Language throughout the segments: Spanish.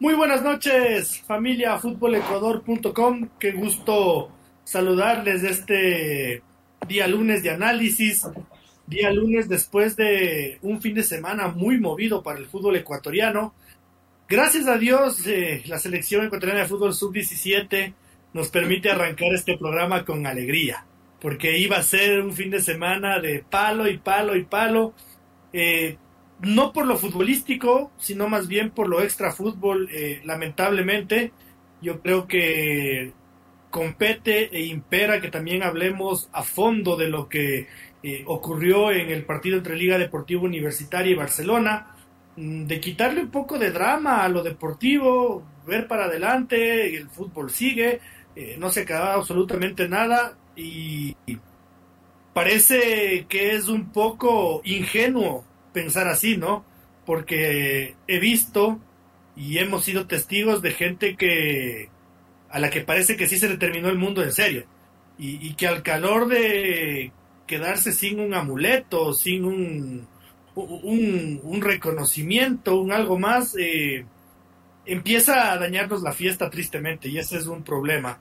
Muy buenas noches, familia futbolecuador.com. Qué gusto saludarles este día lunes de análisis, día lunes después de un fin de semana muy movido para el fútbol ecuatoriano. Gracias a Dios, eh, la selección ecuatoriana de fútbol sub-17 nos permite arrancar este programa con alegría, porque iba a ser un fin de semana de palo y palo y palo. Eh, no por lo futbolístico, sino más bien por lo extra fútbol, eh, lamentablemente. Yo creo que compete e impera que también hablemos a fondo de lo que eh, ocurrió en el partido entre Liga Deportiva Universitaria y Barcelona, mm, de quitarle un poco de drama a lo deportivo, ver para adelante, el fútbol sigue, eh, no se acaba absolutamente nada y parece que es un poco ingenuo pensar así, ¿no? Porque he visto y hemos sido testigos de gente que a la que parece que sí se le terminó el mundo en serio y, que al calor de quedarse sin un amuleto, sin un, un, reconocimiento, un algo más, eh, empieza a dañarnos la fiesta tristemente y ese es un problema.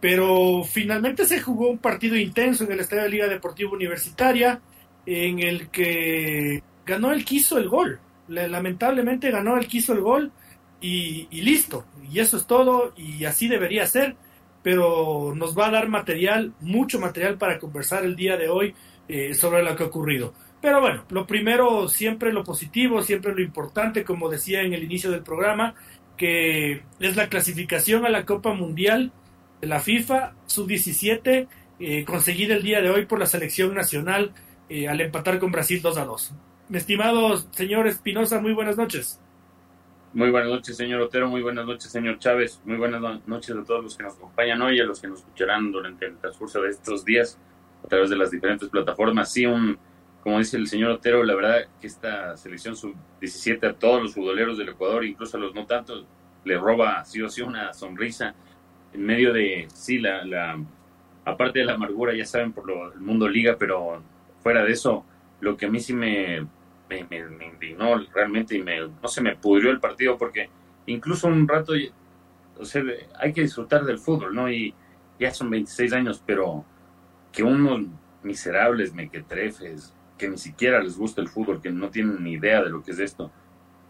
Pero finalmente se jugó un partido intenso en el Estadio de Liga Deportiva Universitaria en el que ganó el quiso el gol. Lamentablemente ganó el quiso el gol y, listo. Y eso es todo y así debería ser. Pero nos va a dar material, mucho material para conversar el día de hoy eh, sobre lo que ha ocurrido. Pero bueno, lo primero, siempre lo positivo, siempre lo importante, como decía en el inicio del programa, que es la clasificación a la Copa Mundial de la FIFA sub-17, eh, conseguida el día de hoy por la selección nacional eh, al empatar con Brasil 2 a 2. Mi estimado señor Espinosa, muy buenas noches. Muy buenas noches, señor Otero. Muy buenas noches, señor Chávez. Muy buenas noches a todos los que nos acompañan hoy y a los que nos escucharán durante el transcurso de estos días a través de las diferentes plataformas. Sí, un, como dice el señor Otero, la verdad que esta selección sub-17 a todos los futboleros del Ecuador, incluso a los no tantos, le roba sí o sí una sonrisa en medio de, sí, la, la aparte de la amargura, ya saben, por lo, el mundo liga, pero fuera de eso, lo que a mí sí me, me, indignó realmente y me, no se me pudrió el partido porque incluso un rato, hay que disfrutar del fútbol, ¿no? Y ya son 26 años, pero que unos miserables mequetrefes, que ni siquiera les gusta el fútbol, que no tienen ni idea de lo que es esto,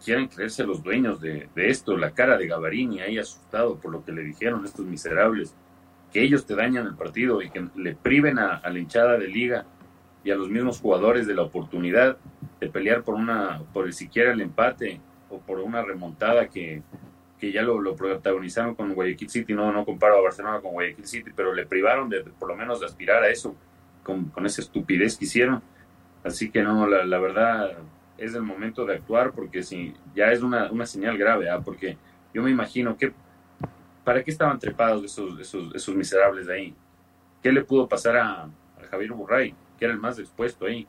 quieren creerse los dueños de, esto, la cara de Gavarini ahí asustado por lo que le dijeron estos miserables, que ellos te dañan el partido y que le priven a la hinchada de liga y a los mismos jugadores de la oportunidad de pelear por una por siquiera el empate o por una remontada que, que ya lo, lo, protagonizaron con Guayaquil City, no, no comparo a Barcelona con Guayaquil City, pero le privaron de, por lo menos de aspirar a eso con, con esa estupidez que hicieron. Así que no, la, la, verdad es el momento de actuar porque si ya es una, una señal grave, ¿ah? porque yo me imagino que ¿para qué estaban trepados esos, esos, esos miserables de ahí? ¿Qué le pudo pasar a, a Javier Burray? Que era el más expuesto ahí.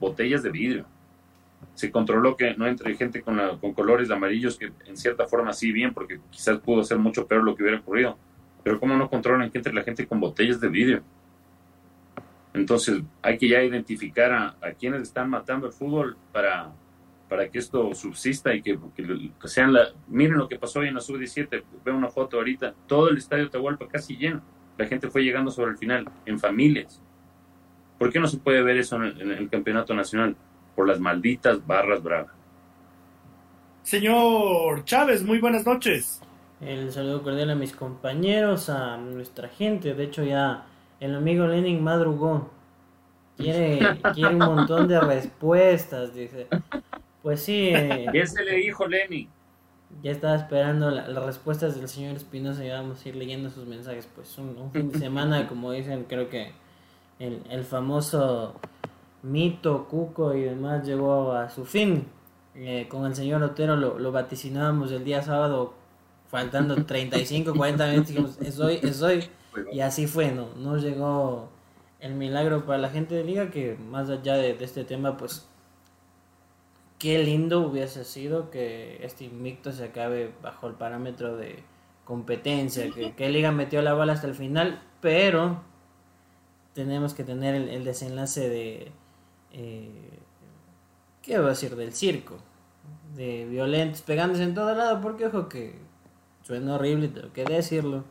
Botellas de vidrio. Se controló que no entre gente con, con colores amarillos, que en cierta forma sí bien, porque quizás pudo ser mucho peor lo que hubiera ocurrido. Pero ¿cómo no controlan que entre la gente con botellas de vidrio? Entonces hay que ya identificar a, a quienes están matando el fútbol para, para que esto subsista y que, que, sean la... Miren lo que pasó hoy en la sub-17, veo una foto ahorita, todo el estadio de Atahualpa casi lleno. La gente fue llegando sobre el final, en familias. ¿Por qué no se puede ver eso en el, campeonato nacional? Por las malditas barras bravas. Señor Chávez, muy buenas noches. El saludo cordial a mis compañeros, a nuestra gente. De hecho, ya el amigo Lenin madrugó. Quiere, quiere un montón de respuestas, dice. Pues sí. Eh, ¿Qué se le dijo Lenin? Ya estaba esperando las respuestas del señor Espinosa y vamos a ir leyendo sus mensajes. Pues un fin de semana, como dicen, creo que el, el famoso mito, cuco y demás llegó a su fin. Eh, con el señor Otero lo, lo vaticinábamos el día sábado faltando 35, 40 minutos, dijimos, es hoy, es hoy. Y así fue, ¿no? No llegó el milagro para la gente de liga que más allá de, este tema, pues qué lindo hubiese sido que este invicto se acabe bajo el parámetro de competencia, que, que liga metió la bala hasta el final, pero tenemos que tener el, desenlace de... Eh, ¿Qué voy a decir? Del circo. De violentos pegándose en todo lado, porque ojo que suena horrible, tengo que decirlo.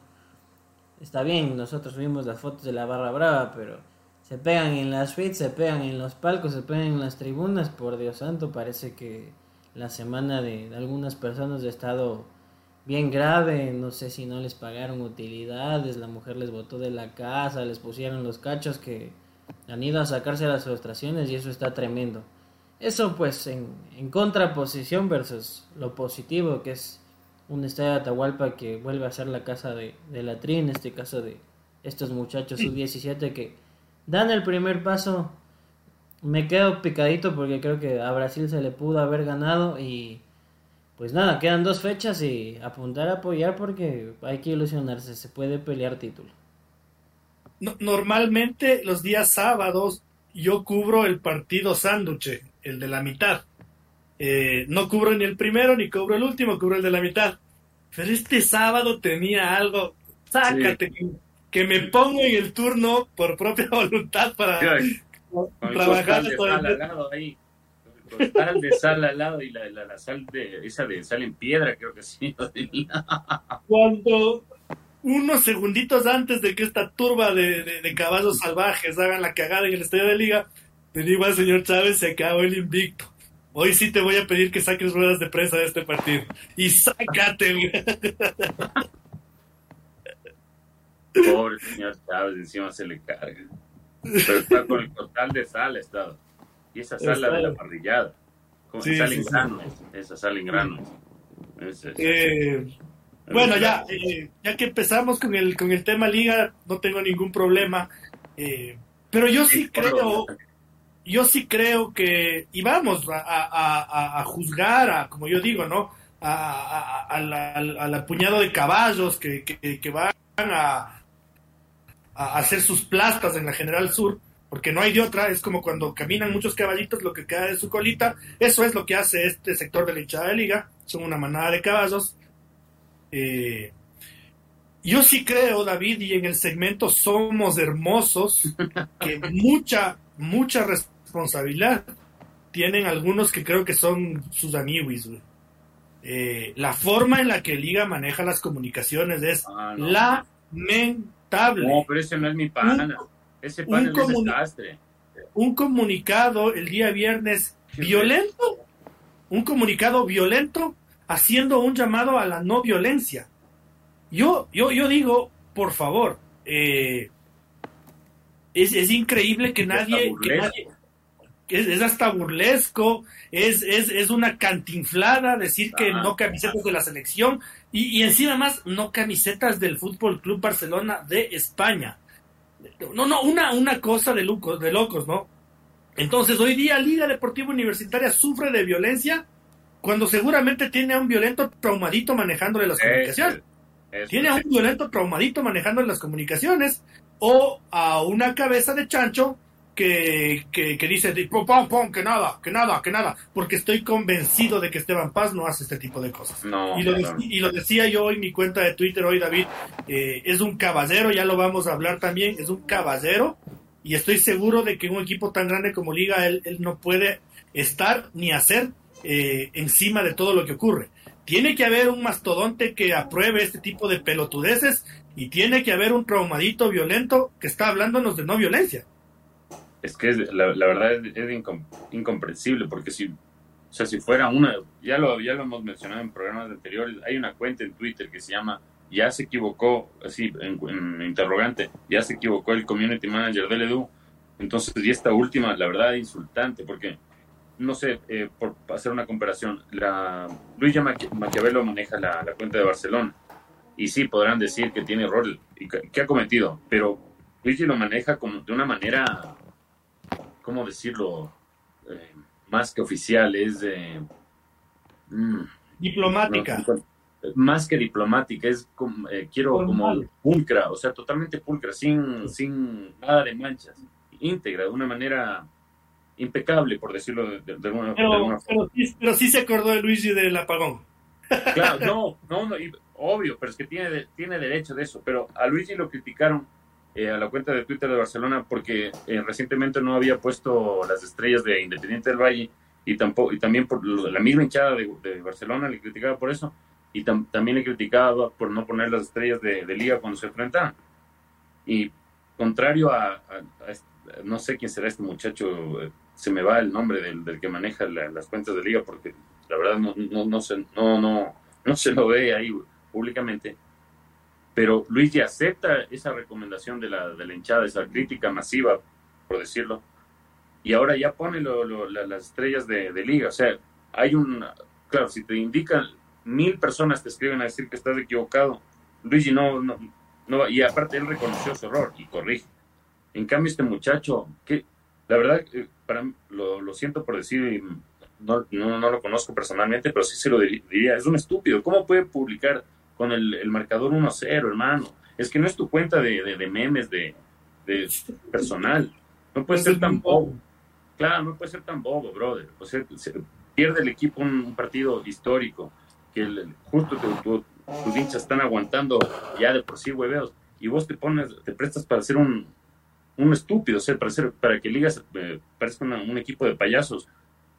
Está bien, nosotros vimos las fotos de la barra brava, pero se pegan en las suites, se pegan en los palcos, se pegan en las tribunas, por Dios santo, parece que la semana de, de algunas personas ha estado bien grave, no sé si no les pagaron utilidades, la mujer les botó de la casa, les pusieron los cachos que han ido a sacarse las frustraciones y eso está tremendo. Eso pues en, en contraposición versus lo positivo que es un estadio de Atahualpa que vuelve a ser la casa de, de la tri, en este caso de estos muchachos sub-17 que dan el primer paso. Me quedo picadito porque creo que a Brasil se le pudo haber ganado y pues nada, quedan dos fechas y apuntar a apoyar porque hay que ilusionarse, se puede pelear título. normalmente los días sábados yo cubro el partido sánduche, el de la mitad. Eh, no cubro ni el primero ni cubro el último, cubro el de la mitad. Pero este sábado tenía algo, sácate, que, me pongo en el turno por propia voluntad para trabajar todo el sal de sal al lado y la, la, sal de esa de sal en piedra, creo que sí. Cuando unos segunditos antes de que esta turba de, de, caballos salvajes hagan la cagada en el estadio de liga, te digo al señor Chávez, se acabó el invicto. Hoy sí te voy a pedir que saques ruedas de prensa de este partido. Y sácate. Pobre señor Chávez, encima se le carga. Pero está con el total de sal, estado. Y esa sal de la parrillada. Como sal en granos. Esa sal en granos. Eh, bueno, ya, eh, ya que empezamos con el, con el tema liga, no tengo ningún problema. Eh, pero yo sí creo, yo sí creo que, y vamos a, a, juzgar, a, como yo digo, ¿no? al apuñado de caballos que, que, que van a, a hacer sus plastas en la General Sur porque no hay de otra, es como cuando caminan muchos caballitos, lo que queda de su colita, eso es lo que hace este sector de la hinchada de liga, son una manada de caballos. Eh, yo sí creo, David, y en el segmento Somos Hermosos, que mucha, mucha responsabilidad tienen algunos que creo que son sus amigos. Eh, la forma en la que Liga maneja las comunicaciones es ah, lamentable. No, pero ese no es mi pana un, un comunicado el día viernes violento, un comunicado violento haciendo un llamado a la no violencia. Yo, yo, yo digo, por favor, eh, es, increíble que nadie, es, hasta burlesco, es, es, una cantinflada decir que no camisetas de la selección y, y encima más no camisetas del Fútbol Club Barcelona de España. No, no, una, una cosa de, locos, de locos, ¿no? Entonces, hoy día Liga Deportiva Universitaria sufre de violencia cuando seguramente tiene a un violento traumadito manejándole las comunicaciones. tiene a un violento traumadito manejando las comunicaciones o a una cabeza de chancho que, que, dice, pum, pum, que nada, que nada, que nada, porque estoy convencido de que Esteban Paz no hace este tipo de cosas. y, lo y, lo decía yo en mi cuenta de Twitter hoy, David, eh, es un caballero, ya lo vamos a hablar también, es un caballero, y estoy seguro de que un equipo tan grande como Liga, él, él no puede estar ni hacer eh, encima de todo lo que ocurre. Tiene que haber un mastodonte que apruebe este tipo de pelotudeces y tiene que haber un traumadito violento que está hablándonos de no violencia es que la, verdad es, incomprensible, porque si, o sea, si fuera una, ya lo, ya lo hemos mencionado en programas anteriores, hay una cuenta en Twitter que se llama Ya se equivocó, así, en, interrogante, ya se equivocó el community manager del Edu. Entonces, y esta última, la verdad, es insultante, porque, no sé, eh, por hacer una comparación, la, Luis Maquiavelo maneja la, cuenta de Barcelona, y sí, podrán decir que tiene error y que, ha cometido, pero Luigi lo maneja como de una manera ¿cómo decirlo? Eh, más que oficial, es de... Mm, Diplomática. más que diplomática, es como, eh, quiero como pulcra, o sea, totalmente pulcra, sin, sin nada de manchas, íntegra, de una manera impecable, por decirlo de, alguna, forma. Pero sí, se acordó de Luigi del apagón. Claro, no, no, obvio, pero es que tiene, tiene derecho de eso, pero a Luigi lo criticaron eh, a la cuenta de Twitter de Barcelona porque eh, recientemente no había puesto las estrellas de Independiente del Valle y, tampoco, y también por la misma hinchada de, Barcelona le criticaba por eso y también le criticaba por no poner las estrellas de, liga cuando se enfrentaban. Y contrario a, no sé quién será este muchacho, eh, se me va el nombre del, que maneja las cuentas de liga porque la verdad no, no, no, se, no, no, no se lo ve ahí públicamente. Pero Luis ya acepta esa recomendación de la, de la hinchada, esa crítica masiva, por decirlo, y ahora ya pone las estrellas de, liga. O sea, hay un, claro, si te indican mil personas te escriben a decir que estás equivocado, Luigi no, no, no, y aparte él reconoció su error y corrige. En cambio, este muchacho, que la verdad, eh, para, lo, lo siento por decir, no, no, no, lo conozco personalmente, pero sí se lo diría, es un estúpido. ¿Cómo puede publicar con el, el marcador 1-0, hermano? Es que no es tu cuenta de, de, memes de, de, personal. No puede ser tan bobo. Claro, no puede ser tan bobo, brother. O sea, pierde el equipo un, partido histórico que justo tus hinchas están aguantando ya de por sí hueveos y vos te pones, te prestas para ser un, un estúpido, o sea, para, ser, para que Ligas eh, parezca un equipo de payasos.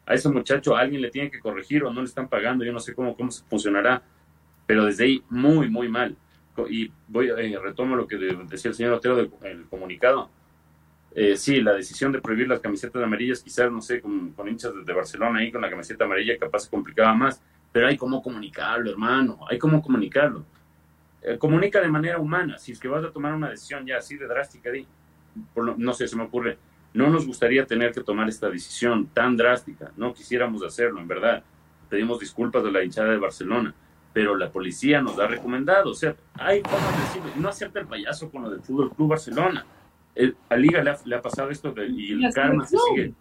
A ese muchacho alguien le tiene que corregir o no le están pagando, yo no sé cómo, cómo funcionará, pero desde ahí muy, muy mal. Y voy, eh, retomo lo que decía el señor Otero del comunicado eh, sí, la decisión de prohibir las camisetas amarillas, quizás, no sé, con, hinchas de, Barcelona ahí con la camiseta amarilla, capaz se complicaba más, pero hay cómo comunicarlo, hermano, hay cómo comunicarlo. Eh, comunica de manera humana, si es que vas a tomar una decisión ya así de drástica, no sé, se me ocurre, no nos gustaría tener que tomar esta decisión tan drástica, no quisiéramos hacerlo, en verdad. Pedimos disculpas de la hinchada de Barcelona, pero la policía nos ha recomendado, o sea, hay formas decirlo, no hacerte el payaso con lo del Fútbol Club Barcelona a Liga le ha, pasado esto y el karma se sigue.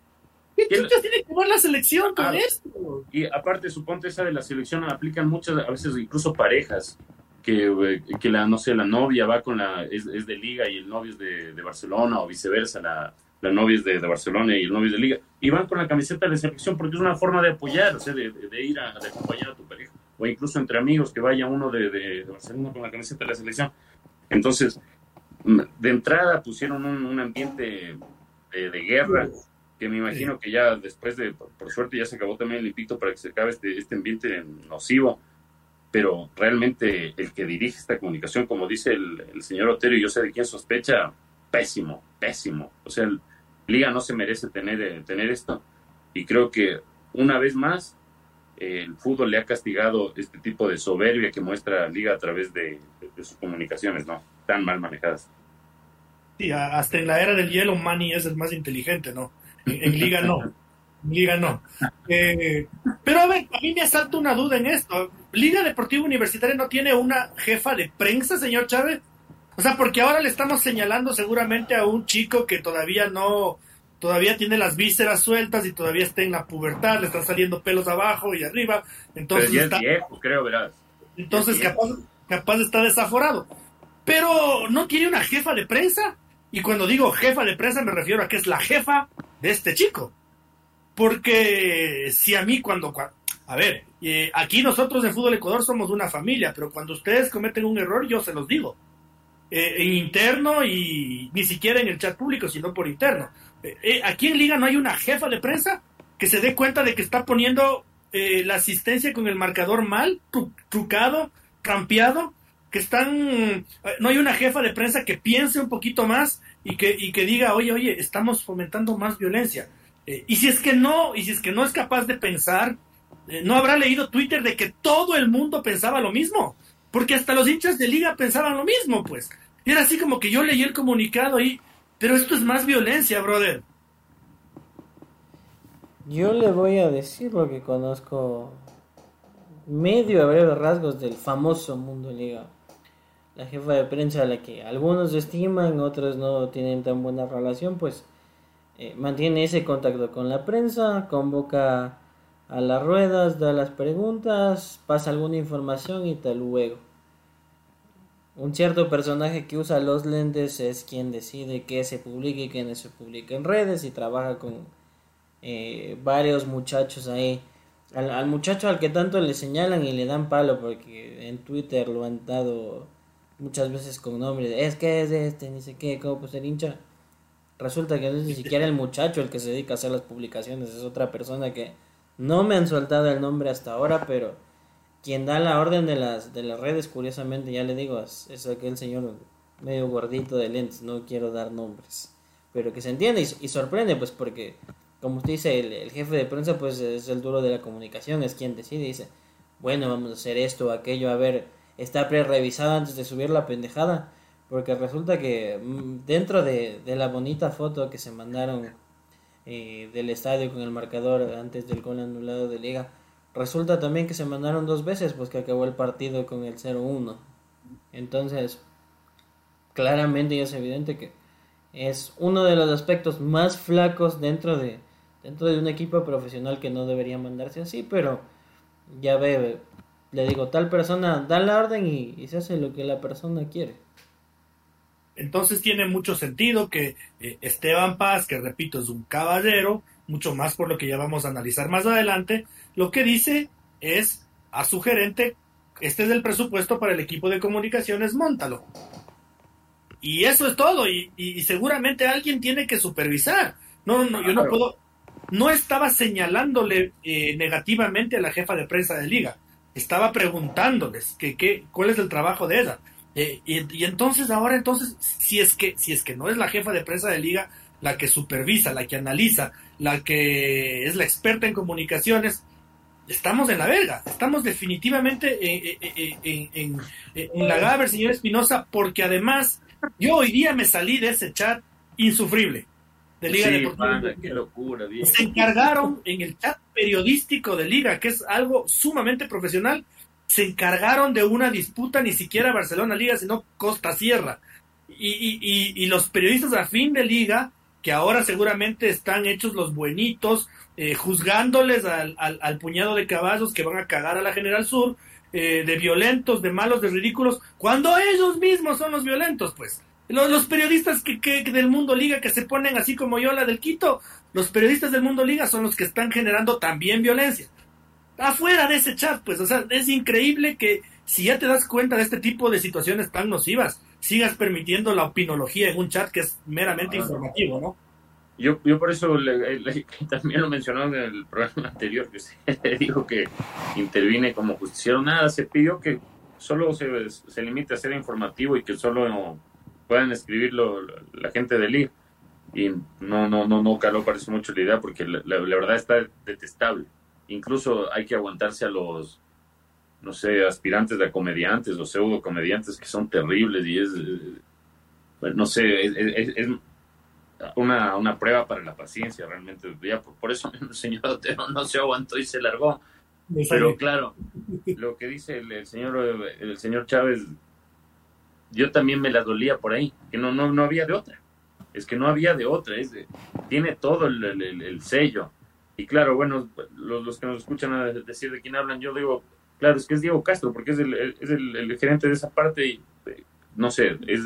¿Qué chuchas tiene que ver la selección con ah, esto? Y aparte, suponte esa de la selección, aplican muchas, a veces incluso parejas, que, eh, que la, no sé, la novia va con la, es, de Liga y el novio es de, Barcelona, o viceversa, la, la novia es de, Barcelona y el novio es de Liga, y van con la camiseta de selección porque es una forma de apoyar, o sea, de, ir a acompañar a tu pareja, o incluso entre amigos, que vaya uno de Barcelona con la camiseta de la selección. Entonces, de entrada pusieron un, ambiente de, guerra, que me imagino que ya después de, por suerte ya se acabó también el impito para que se acabe este, este ambiente nocivo, pero realmente el que dirige esta comunicación, como dice el, señor Otero, y yo sé de quién sospecha, pésimo, pésimo. O sea, el, Liga no se merece tener, eh, tener esto, y creo que una vez más el fútbol le ha castigado este tipo de soberbia que muestra Liga a través de, sus comunicaciones, ¿no? Tan mal manejadas. Sí, hasta en la era del hielo, Manny es el más inteligente, ¿no? En, Liga no. En Liga no. Eh, pero a ver, a mí me asalta una duda en esto. ¿Liga Deportiva Universitaria no tiene una jefa de prensa, señor Chávez? O sea, porque ahora le estamos señalando seguramente a un chico que todavía no, todavía tiene las vísceras sueltas y todavía está en la pubertad, le están saliendo pelos abajo y arriba. Entonces Pero ya es viejo, creo, verás. Entonces capaz, capaz está desaforado. Pero no tiene una jefa de prensa. Y cuando digo jefa de prensa me refiero a que es la jefa de este chico. Porque si a mí cuando... A ver, eh, aquí nosotros en Fútbol Ecuador somos una familia, pero cuando ustedes cometen un error yo se los digo. Eh, en interno y ni siquiera en el chat público, sino por interno. Eh, aquí en Liga no hay una jefa de prensa que se dé cuenta de que está poniendo la asistencia con el marcador mal, trucado, trampeado, que están, eh, no hay una jefa de prensa que piense un poquito más y que, y que diga, oye, oye, estamos fomentando más violencia. Eh, y si es que no, y si es que no es capaz de pensar, eh, no habrá leído Twitter de que todo el mundo pensaba lo mismo, porque hasta los hinchas de liga pensaban lo mismo, pues. Era así como que yo leí el comunicado y, pero esto es más violencia, brother. Yo le voy a decir lo que conozco medio a breves rasgos del famoso mundo liga la jefa de prensa a la que algunos estiman, otros no tienen tan buena relación, pues eh, mantiene ese contacto con la prensa, convoca a las ruedas, da las preguntas, pasa alguna información y tal luego. Un cierto personaje que usa los lentes es quien decide qué se publica y qué no se publica en redes y trabaja con eh, varios muchachos ahí. Al, muchacho al que tanto le señalan y le dan palo porque en Twitter lo han dado muchas veces con nombre es que es este, ni sé qué, cómo puede ser hincha. Resulta que no es ni siquiera el muchacho el que se dedica a hacer las publicaciones, es otra persona que no me han soltado el nombre hasta ahora, pero quien da la orden de las, de las redes, curiosamente, ya le digo, es, aquel señor medio gordito de lentes, no quiero dar nombres, pero que se entiende y, sorprende, pues porque, como usted dice, el, jefe de prensa, pues es el duro de la comunicación, es quien decide, dice, bueno, vamos a hacer esto o aquello, a ver, está pre-revisado antes de subir la pendejada, porque resulta que mm, dentro de, de la bonita foto que se mandaron eh, del estadio con el marcador antes del gol anulado de liga, Resulta también que se mandaron dos veces, pues que acabó el partido con el 0-1. Entonces, claramente y es evidente que es uno de los aspectos más flacos dentro de, dentro de un equipo profesional que no debería mandarse así, pero ya ve, le digo, tal persona da la orden y, se hace lo que la persona quiere. Entonces tiene mucho sentido que eh, Esteban Paz, que repito es un caballero, mucho más por lo que ya vamos a analizar más adelante, lo que dice es a su gerente, este es el presupuesto para el equipo de comunicaciones, montalo. Y eso es todo, y, seguramente alguien tiene que supervisar. No, no, yo no puedo, no estaba señalándole eh, negativamente a la jefa de prensa de liga, estaba preguntándoles que, que, cuál es el trabajo de ella. Eh, y, y, entonces ahora entonces si es que si es que no es la jefa de prensa de liga la que supervisa, la que analiza, la que es la experta en comunicaciones, estamos en la verga, estamos definitivamente en, la Gaber, señor Espinosa, porque además yo hoy día me salí de ese chat insufrible de Liga qué locura, Se encargaron en el chat periodístico de Liga, que es algo sumamente profesional, se encargaron de una disputa ni siquiera Barcelona Liga, sino Costa Sierra. Y, y, y, los periodistas a fin de Liga que ahora seguramente están hechos los buenitos, eh, juzgándoles al, al, puñado de caballos que van a cagar a la General Sur, eh, de violentos, de malos, de ridículos, cuando ellos mismos son los violentos, pues. Los, los periodistas que, que, del mundo liga que se ponen así como yo, la del Quito, los periodistas del mundo liga son los que están generando también violencia. Afuera de ese chat, pues, o sea, es increíble que si ya te das cuenta de este tipo de situaciones tan nocivas, sigas permitiendo la opinología en un chat que es meramente informativo, ¿no? Yo, yo por eso también lo mencionó en el programa anterior, que se dijo que intervine como justiciero. Nada, se pidió que solo se, se limite a ser informativo y que solo puedan escribirlo la gente del IR. Y no, no, no, no caló, parece mucho la idea, porque la, la verdad está detestable. Incluso hay que aguantarse a los no sé, aspirantes de comediantes o pseudo comediantes que son terribles y es, eh, no sé, es, una, una, prueba para la paciencia realmente. Ya por, eso el señor Otero no se aguantó y se largó. Pero claro, lo que dice el, señor el señor Chávez, yo también me la dolía por ahí, que no, no, no había de otra. Es que no había de otra, es tiene todo el, el, sello. Y claro, bueno, los, los que nos escuchan a decir de quién hablan, yo digo, Claro, es que es Diego Castro, porque es el, es el, gerente de esa parte y eh, no sé, es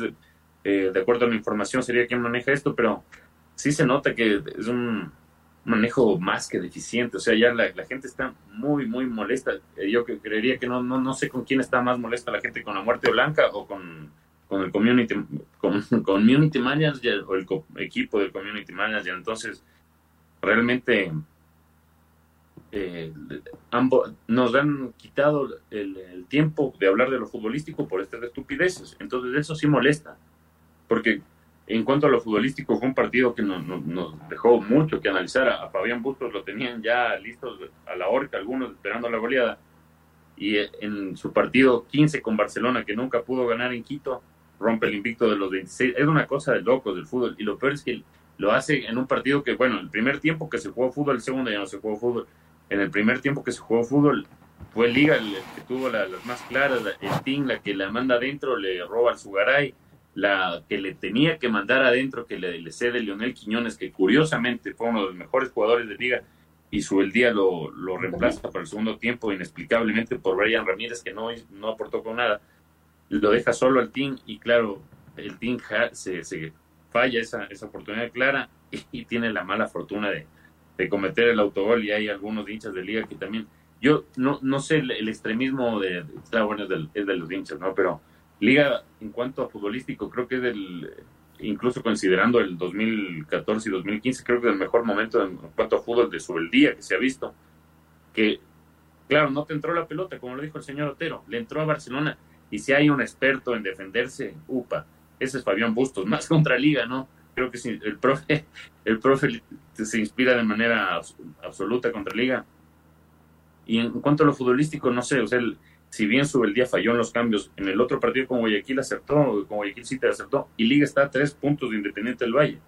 eh, de acuerdo a la información sería quien maneja esto, pero sí se nota que es un manejo más que deficiente, o sea, ya la, gente está muy, muy molesta. Eh, yo creería que no, no, no sé con quién está más molesta la gente, con la muerte blanca o con, con el community, con, community manager o el equipo del community manager. Entonces, realmente eh, ambos nos han quitado el, tiempo de hablar de lo futbolístico por estas estupideces. Entonces eso sí molesta, porque en cuanto a lo futbolístico fue un partido que nos, dejó mucho que analizar. A, Fabián Bustos lo tenían ya listos a la horca, algunos esperando la goleada. Y en su partido 15 con Barcelona, que nunca pudo ganar en Quito, rompe el invicto de los 26. Es una cosa de locos del fútbol. Y lo peor es que lo hace en un partido que, bueno, el primer tiempo que se jugó fútbol, el segundo ya no se jugó fútbol en el primer tiempo que se jugó fútbol, fue Liga el, que tuvo las más claras, el Team, la que la manda adentro, le roba al Sugaray, la que le tenía que mandar adentro, que le, cede Leonel Quiñones, que curiosamente fue uno de los mejores jugadores de Liga, y Subeldía lo, lo reemplaza para el segundo tiempo inexplicablemente por Brian Ramírez que no, no aportó con nada. Lo deja solo al team y claro, el team se, se falla esa, esa oportunidad clara y, tiene la mala fortuna de, de, cometer el autogol y hay algunos hinchas de liga que también, yo no, no sé el, extremismo de, bueno, es, del, es de los hinchas, ¿no? Pero liga en cuanto a futbolístico creo que es del incluso considerando el 2014 y 2015, creo que es el mejor momento en cuanto a fútbol de día que se ha visto. Que, claro, no te entró la pelota, como lo dijo el señor Otero, le entró a Barcelona. Y si hay un experto en defenderse, upa, ese es Fabián Bustos, más contra Liga, ¿no? Creo que si el profe, el profe se inspira de manera absoluta contra Liga. Y en cuanto a lo futbolístico, no sé, o sea, el, si bien día falló en los cambios, en el otro partido con Guayaquil acertó, con Guayaquil sí te acertó, y Liga está a tres puntos de Independiente del Valle.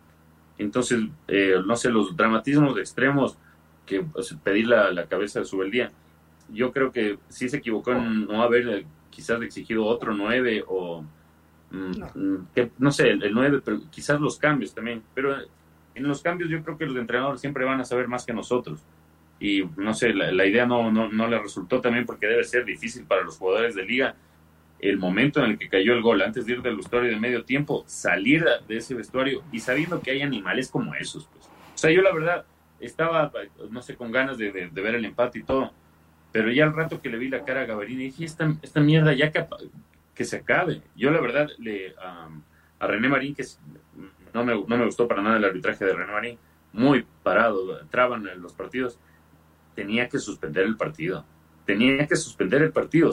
Entonces, eh, no sé, los dramatismos extremos que pues, pedir la, la, cabeza de día yo creo que sí se equivocó en no haber eh, quizás exigido otro nueve o, no. Mm, que, no sé, el, nueve, pero quizás los cambios también. Pero en los cambios yo creo que los entrenadores siempre van a saber más que nosotros y no sé, la, idea no, no, no, le resultó también porque debe ser difícil para los jugadores de liga el momento en el que cayó el gol, antes de ir del vestuario de medio tiempo, salir de ese vestuario y sabiendo que hay animales como esos. Pues. O sea, yo la verdad estaba, no sé, con ganas de, de, ver el empate y todo, pero ya al rato que le vi la cara a Gabarini dije, esta, esta mierda ya que, que se acabe. Yo la verdad le, a René Marín, que no, me, no me gustó para nada el arbitraje de René Marín, muy parado, traban en los partidos tenía que suspender el partido. Tenía que suspender el partido.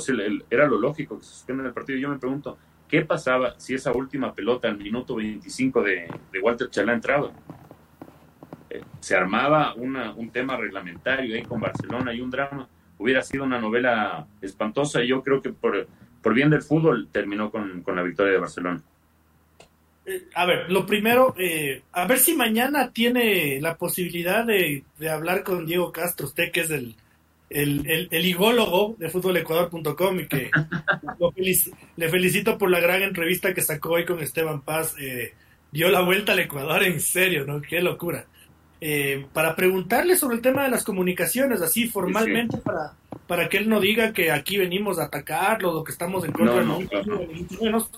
era lo lógico que se suspenda el partido. Yo me pregunto, ¿qué pasaba si esa última pelota al minuto 25 de, Walter Chalá entraba? Eh, se armaba una, un tema reglamentario ahí con Barcelona y un drama. Hubiera sido una novela espantosa y yo creo que por, por bien del fútbol terminó con, con la victoria de Barcelona. Eh, a ver, lo primero, eh, a ver si mañana tiene la posibilidad de, hablar con Diego Castro, usted que es el, el, el, higólogo de futbolecuador.com y que le felicito por la gran entrevista que sacó hoy con Esteban Paz. Eh, dio la vuelta al Ecuador en serio, ¿no? Qué locura. para preguntarle sobre el tema de las comunicaciones, así formalmente, Para, para que él no diga que aquí venimos a atacarlo, o que estamos en contra de los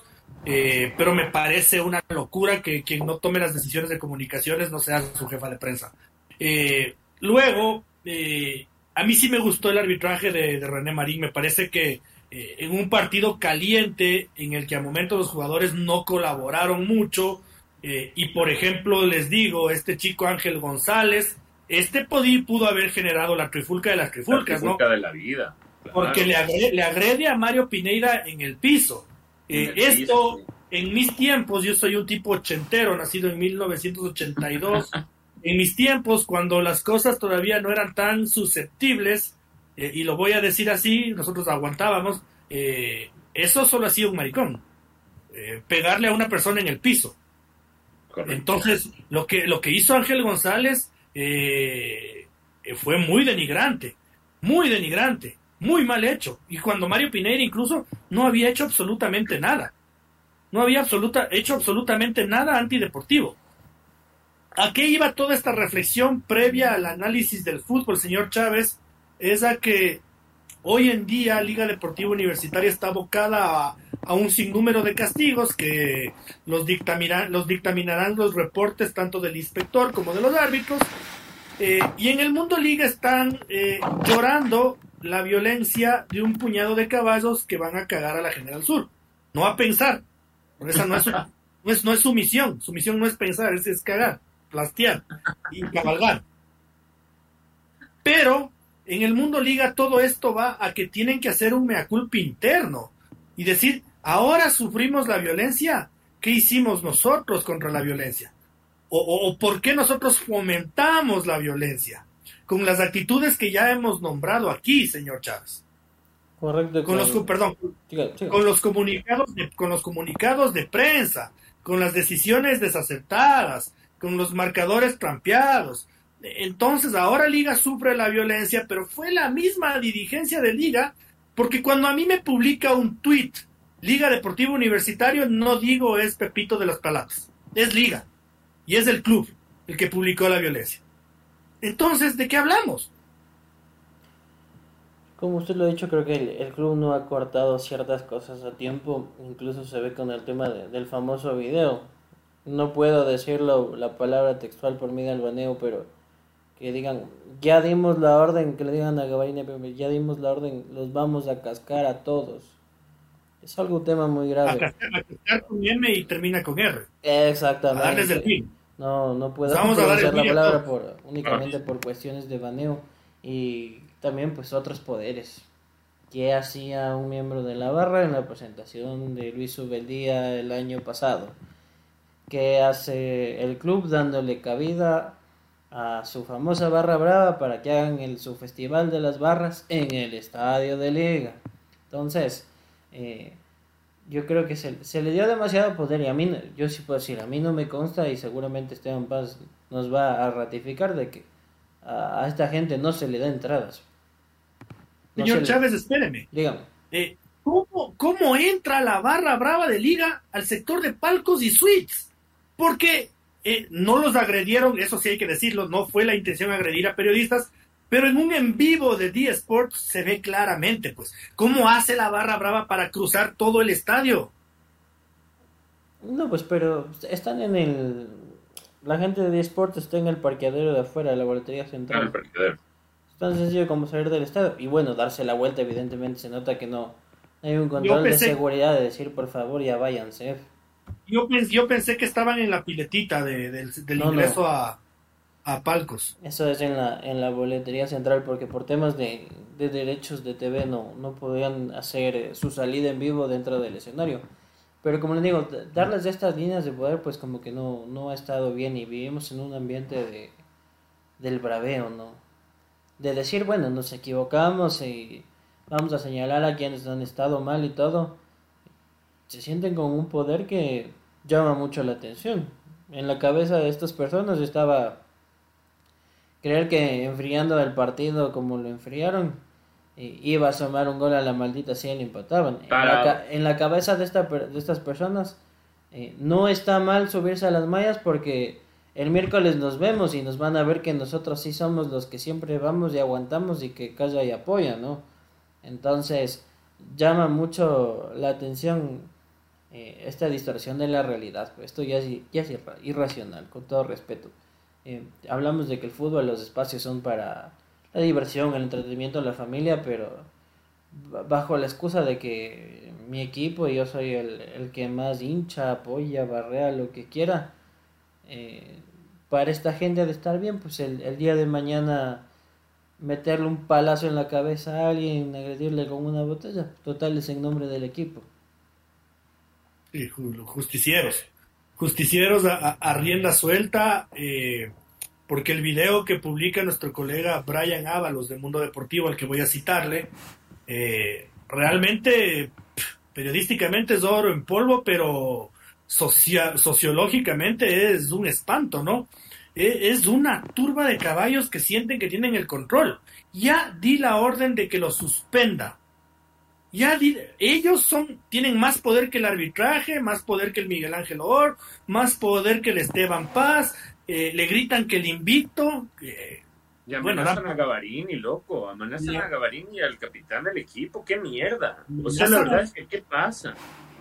eh, pero me parece una locura que quien no tome las decisiones de comunicaciones no sea su jefa de prensa. Eh, luego, eh, a mí sí me gustó el arbitraje de, René Marín. Me parece que en un partido caliente en el que a momentos los jugadores no colaboraron mucho, y por ejemplo, les digo, este chico Ángel González, este pudo haber generado la trifulca de las trifulcas, la trifulca de la vida. Porque le le agrede a Mario Pineira en el piso. Eh, esto, en mis tiempos, yo soy un tipo ochentero, nacido en 1982. en mis tiempos, cuando las cosas todavía no eran tan susceptibles, eh, y lo voy a decir así, nosotros aguantábamos, eh, eso solo hacía un maricón. pegarle a una persona en el piso. Entonces, lo que, lo que hizo Ángel González fue muy denigrante, muy denigrante muy mal hecho. Y cuando Mario Pineira incluso no había hecho absolutamente nada. No había absoluta, hecho absolutamente nada antideportivo. ¿A qué iba toda esta reflexión previa al análisis del fútbol, señor Chávez? Es a que hoy en día Liga Deportiva Universitaria está abocada a, un sinnúmero de castigos que los, los dictaminarán los reportes tanto del inspector como de los árbitros. Eh, y en el mundo liga están eh, llorando la violencia de un puñado de caballos que van a cagar a la General Sur. No a pensar. Porque esa no es, no es, no es su misión. Su misión no es pensar, es, es cagar, plastear y cabalgar. Pero en el mundo liga todo esto va a que tienen que hacer un mea culpa interno y decir, ahora sufrimos la violencia, ¿qué hicimos nosotros contra la violencia? O, o, o por qué nosotros fomentamos la violencia con las actitudes que ya hemos nombrado aquí, señor Chávez. Correcto. Con los, perdón, con los comunicados, de, con los comunicados de prensa, con las decisiones desacertadas, con los marcadores trampeados. Entonces ahora Liga sufre la violencia, pero fue la misma dirigencia de Liga, porque cuando a mí me publica un tweet Liga Deportivo Universitario, no digo es Pepito de las Palatas, es Liga y es el club el que publicó la violencia. Entonces, ¿de qué hablamos? Como usted lo ha dicho, creo que el, club no ha cortado ciertas cosas a tiempo. Incluso se ve con el tema del famoso video. No puedo decirlo la palabra textual por mí del baneo, pero que digan, ya dimos la orden, que le digan a Gabarina, ya dimos la orden, los vamos a cascar a todos. Es algo un tema muy grave. A con M y termina con R. Exactamente. A darles el fin. No, no puedo vamos a la palabra por, únicamente por cuestiones de baneo. Y también pues otros poderes que hacía un miembro de la barra en la presentación de Luis Ubeldía el año pasado, que hace el club dándole cabida a su famosa barra brava para que hagan el, su festival de las barras en el estadio de liga. Entonces, eh, yo creo que se, se, le dio demasiado poder y a mí, yo sí puedo decir, a mí no me consta y seguramente Esteban Paz nos va a ratificar de que a, a esta gente no se le da entradas. Señor Chávez, espéreme. Dígame. Eh, ¿cómo, ¿Cómo entra la barra brava de liga al sector de palcos y suites? Porque eh, no los agredieron, eso sí hay que decirlo, no fue la intención agredir a periodistas, pero en un en vivo de D Sports se ve claramente, pues, cómo hace la barra brava para cruzar todo el estadio. No, pues, pero están en el. La gente de D Sports está en el parqueadero de afuera de la boletería central. el parqueadero tan sencillo como salir del estadio. Y bueno, darse la vuelta, evidentemente, se nota que no hay un control de seguridad de decir, por favor, ya váyanse. Yo, yo pensé que estaban en la piletita de, del, ingreso A, a, palcos. Eso es en la, en la boletería central, porque por temas de, de derechos de TV no, no podían hacer eh, su salida en vivo dentro del escenario. Pero como les digo, darles estas líneas de poder, pues como que no, no ha estado bien y vivimos en un ambiente de, del braveo, ¿no? de decir, bueno, nos equivocamos y vamos a señalar a quienes han estado mal y todo, se sienten con un poder que llama mucho la atención. En la cabeza de estas personas estaba creer que enfriando el partido como lo enfriaron, iba a asomar un gol a la maldita si le empataban. En la, cabeza de, esta, de estas personas eh, no está mal subirse a las mallas porque el miércoles nos vemos y nos van a ver que nosotros sí somos los que siempre vamos y aguantamos y que calla y apoya, ¿no? Entonces, llama mucho la atención eh, esta distorsión de la realidad. Esto ya es, ya es irracional, con todo respeto. Eh, hablamos de que el fútbol, los espacios son para la diversión, el entretenimiento la familia, pero bajo la excusa de que mi equipo y yo soy el, el que más hincha, apoya, barrea, lo que quiera eh, para esta gente de estar bien, pues el, día de mañana meterle un palazo en la cabeza a alguien, agredirle con una botella, total es en nombre del equipo. justicieros, justicieros a, rienda suelta, eh, porque el video que publica nuestro colega Brian Ábalos de Mundo Deportivo, al que voy a citarle, eh, realmente periodísticamente es oro en polvo, pero sociológicamente es un espanto, ¿no? E, es una turba de caballos que sienten que tienen el control. Ya di la orden de que lo suspenda. Ya ellos son, tienen más poder que el arbitraje, más poder que el Miguel Ángel Or, más poder que el Esteban Paz, eh, le gritan que el invicto. y amenazan a Gavarini, loco, amenazan a Gavarini y al capitán del equipo, qué mierda. O sea, la verdad es que, ¿qué pasa?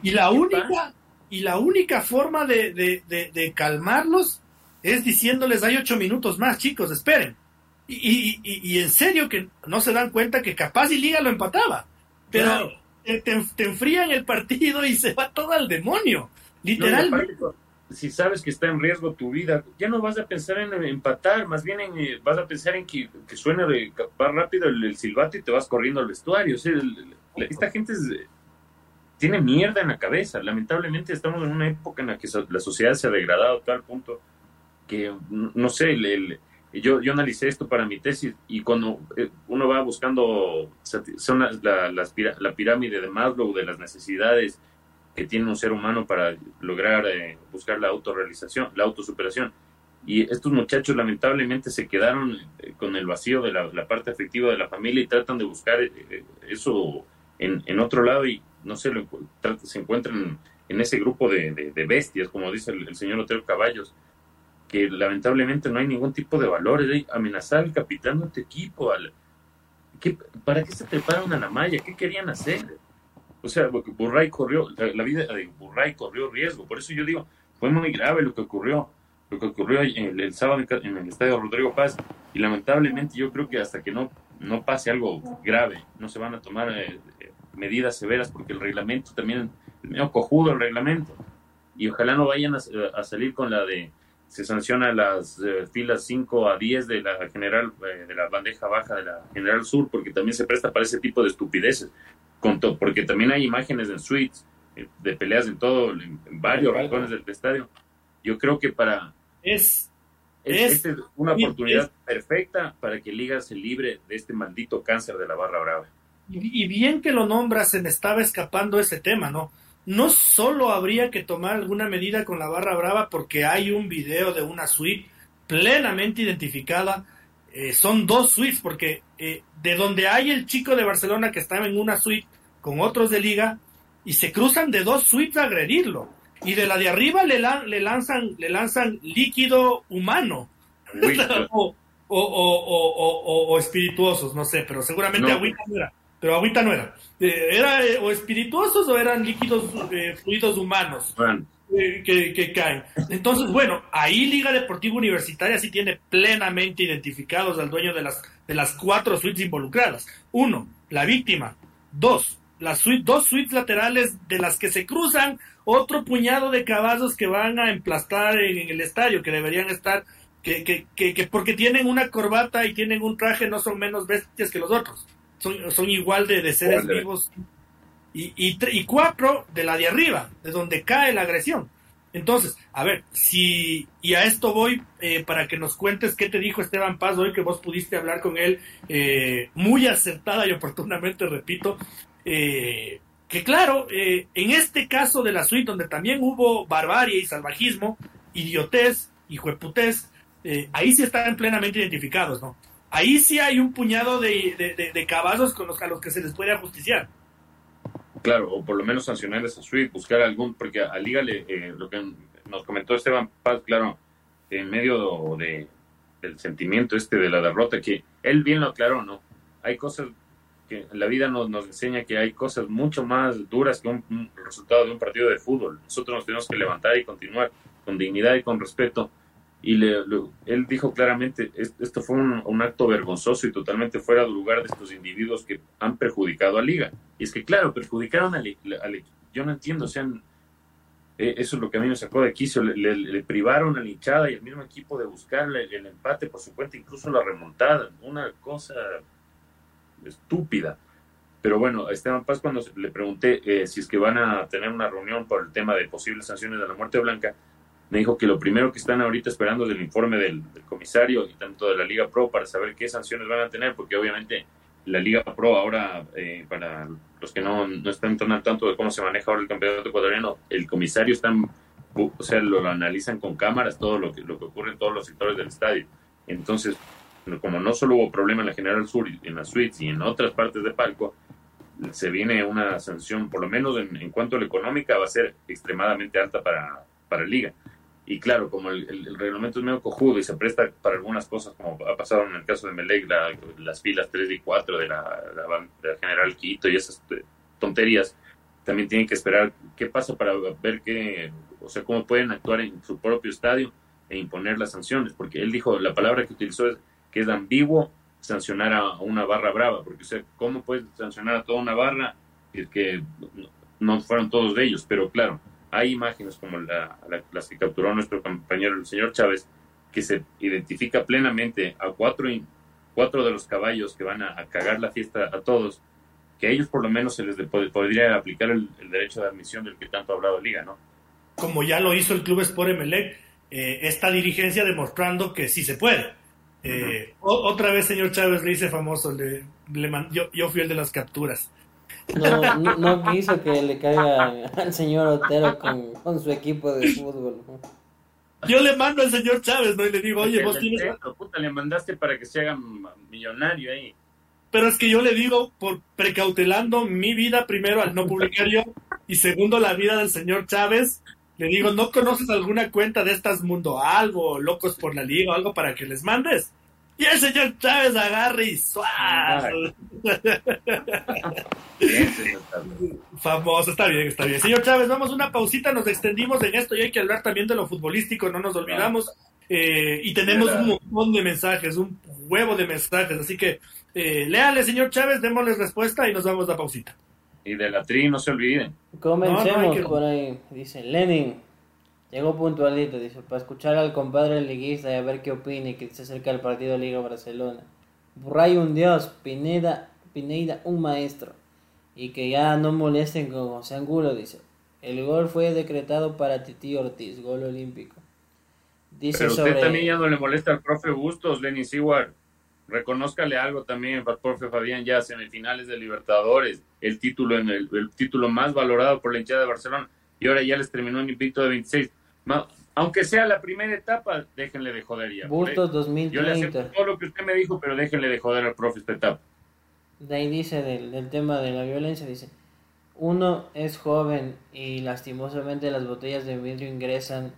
Y la única, y la única forma de, de, calmarlos es diciéndoles hay ocho minutos más, chicos, esperen. Y, y, en serio que no se dan cuenta que capaz y Liga lo empataba. Pero te, enfrían el partido y se va todo al demonio. Literalmente. si sabes que está en riesgo tu vida, ya no vas a pensar en empatar, más bien en, eh, vas a pensar en que, que suene de, va rápido el, silbato y te vas corriendo al vestuario. esta gente es tiene mierda en la cabeza. Lamentablemente estamos en una época en la que la sociedad se ha degradado a tal punto que, no sé, yo, yo analicé esto para mi tesis y cuando eh, uno va buscando son la, la, pirámide de Maslow de las necesidades que tiene un ser humano para lograr eh, buscar la autorrealización, la autosuperación. Y estos muchachos lamentablemente se quedaron eh, con el vacío de la, parte afectiva de la familia y tratan de buscar eso en, en otro lado y no sé, lo, se encuentran en ese grupo de, bestias, como dice el, señor Otero Caballos, que lamentablemente no hay ningún tipo de valores. de amenazar al capitán de tu equipo. Al, ¿Para qué se treparon a la malla? ¿Qué querían hacer? O sea, Burray corrió, la, vida de Burray corrió riesgo. Por eso yo digo, fue muy grave lo que ocurrió. Lo que ocurrió el, sábado en el estadio Rodrigo Paz. Y lamentablemente yo creo que hasta que no, no pase algo grave, no se van a tomar eh, eh, medidas severas porque el reglamento también medio cojudo el reglamento. Y ojalá no vayan a salir con la de se sanciona las eh, filas 5 a 10 de la general eh, de la bandeja baja de la general sur porque también se presta para ese tipo de estupideces. Con porque también hay imágenes en suites eh, de peleas en todo en, varios rincones del estadio. Yo creo que para es es, este una oportunidad perfecta para que Liga se libre de este maldito cáncer de la barra brava. Y, y bien que lo nombras se me estaba escapando ese tema no no solo habría que tomar alguna medida con la barra brava porque hay un video de una suite plenamente identificada. Eh, son dos suites porque eh, de donde hay el chico de Barcelona que estaba en una suite con otros de liga y se cruzan de dos suites a agredirlo. Y de la de arriba le, le lanzan, le lanzan líquido humano. o, o, espirituosos, no sé, pero seguramente agüita no era pero agüita no era. Eh, era eh, o espirituosos o eran líquidos eh, fluidos humanos que, que, caen. Entonces, bueno, ahí Liga Deportiva Universitaria sí tiene plenamente identificados al dueño de las, de las cuatro suites involucradas. Uno, la víctima. Dos, las suite, dos suites laterales de las que se cruzan otro puñado de caballos que van a emplastar en, el estadio, que deberían estar, que, que, que, porque tienen una corbata y tienen un traje no son menos bestias que los otros son, igual de, seres vivos. Y, y, cuatro de la de arriba, de donde cae la agresión. Entonces, a ver, si, y a esto voy eh, para que nos cuentes qué te dijo Esteban Paz hoy que vos pudiste hablar con él, eh, muy acertada y oportunamente, repito, eh, que claro, en este caso de la suite, donde también hubo barbarie y salvajismo, idiotez y jueputez, ahí sí están plenamente identificados, ¿no? Ahí sí hay un puñado de, de, caballos con los, a los que se les puede ajusticiar. Claro, o por lo menos sancionar esa suite, buscar algún, porque a Liga eh, lo que nos comentó Esteban Paz, claro, en medio de, del sentimiento este de la derrota, que él bien lo aclaró, ¿no? Hay cosas que la vida nos, nos enseña que hay cosas mucho más duras que un resultado de un partido de fútbol. Nosotros nos tenemos que levantar y continuar con dignidad y con respeto y le, él dijo claramente, esto fue un, acto vergonzoso y totalmente fuera de lugar de estos individuos que han perjudicado a Liga. Y es que, claro, perjudicaron al, equipo. Yo no entiendo, o sea, eh, eso es lo que a mí me sacó de quicio, le, privaron a la hinchada y al mismo equipo de buscar el, empate por su cuenta, incluso la remontada, una cosa estúpida. Pero bueno, a Esteban Paz cuando le pregunté eh, si es que van a tener una reunión por el tema de posibles sanciones de la muerte blanca, me dijo que lo primero que están ahorita esperando es el informe del, comisario y tanto de la Liga Pro para saber qué sanciones van a tener, porque obviamente la Liga Pro ahora, eh, para los que no, no están tan al tanto de cómo se maneja ahora el campeonato ecuatoriano, el comisario están, o sea, lo, analizan con cámaras todo lo que, lo que ocurre en todos los sectores del estadio. Entonces, como no solo hubo problema en la General Sur, en las suites y en otras partes de palco, se viene una sanción, por lo menos en, en cuanto a la económica, va a ser extremadamente alta para, para Liga. Y claro, como el, reglamento es medio cojudo y se presta para algunas cosas, como ha pasado en el caso de Melec, las filas 3 y 4 de la, General Quito y esas eh, tonterías, también tienen que esperar qué pasa para ver qué, o sea, cómo pueden actuar en su propio estadio e imponer las sanciones, porque él dijo, la palabra que utilizó es que es ambiguo sancionar a una barra brava, porque o sea, ¿cómo puedes sancionar a toda una barra? Es que no fueron todos de ellos, pero claro, hay imágenes como las que capturó nuestro compañero el señor Chávez, que se identifica plenamente a cuatro, cuatro de los caballos que van a, cagar la fiesta a todos, que a ellos por lo menos se les podría aplicar el, derecho de admisión del que tanto ha hablado Liga, ¿no? Como ya lo hizo el Club Sport Emelec, eh, esta dirigencia demostrando que sí se puede. Eh, otra vez, señor Chávez, le hice famoso, le, yo, yo fui el de las capturas. No, no, quiso que le caiga al señor Otero con, su equipo de fútbol. Yo le mando al señor Chávez, ¿no? Y le digo, oye, vos tienes... Puta, le mandaste para que se haga millonario ahí. Pero es que yo le digo, por precautelando mi vida primero al no publicar yo, y segundo la vida del señor Chávez, Le digo, ¿no conoces alguna cuenta de estas Mundo Algo, Locos por la Liga o algo para que les mandes? Y el señor Chávez agarre y suave. Famoso, está bien, está bien. Señor Chávez, vamos a una pausita, nos extendimos en esto y hay que hablar también de lo futbolístico, no nos olvidamos. Eh, y tenemos un montón de mensajes, un huevo de mensajes, así que eh, léale, señor Chávez, démosle respuesta y nos vamos a pausita. Y de la tri, no se olviden. Comencemos por ahí. Dice Lenin. Llegó puntualito, dice, para escuchar al compadre liguista y a ver qué opina y que se acerca al partido Liga Barcelona. Burray un dios, Pineda, Pineda un maestro. Y que ya no molesten con José Angulo, dice. El gol fue decretado para Titi Ortiz, gol olímpico. Dice Pero usted también ya no le molesta al profe Bustos, Lenin Siguar. Reconózcale algo también al profe Fabián ya semifinales de Libertadores, el título en el, el título más valorado por la hinchada de Barcelona y ahora ya les terminó un invicto de 26 aunque sea la primera etapa, déjenle de joder Bustos 2030. Yo le acepto todo lo que usted me dijo, pero déjenle de joder al profe esta etapa. De ahí dice del, tema de la violencia, dice, uno es joven y lastimosamente las botellas de vidrio ingresan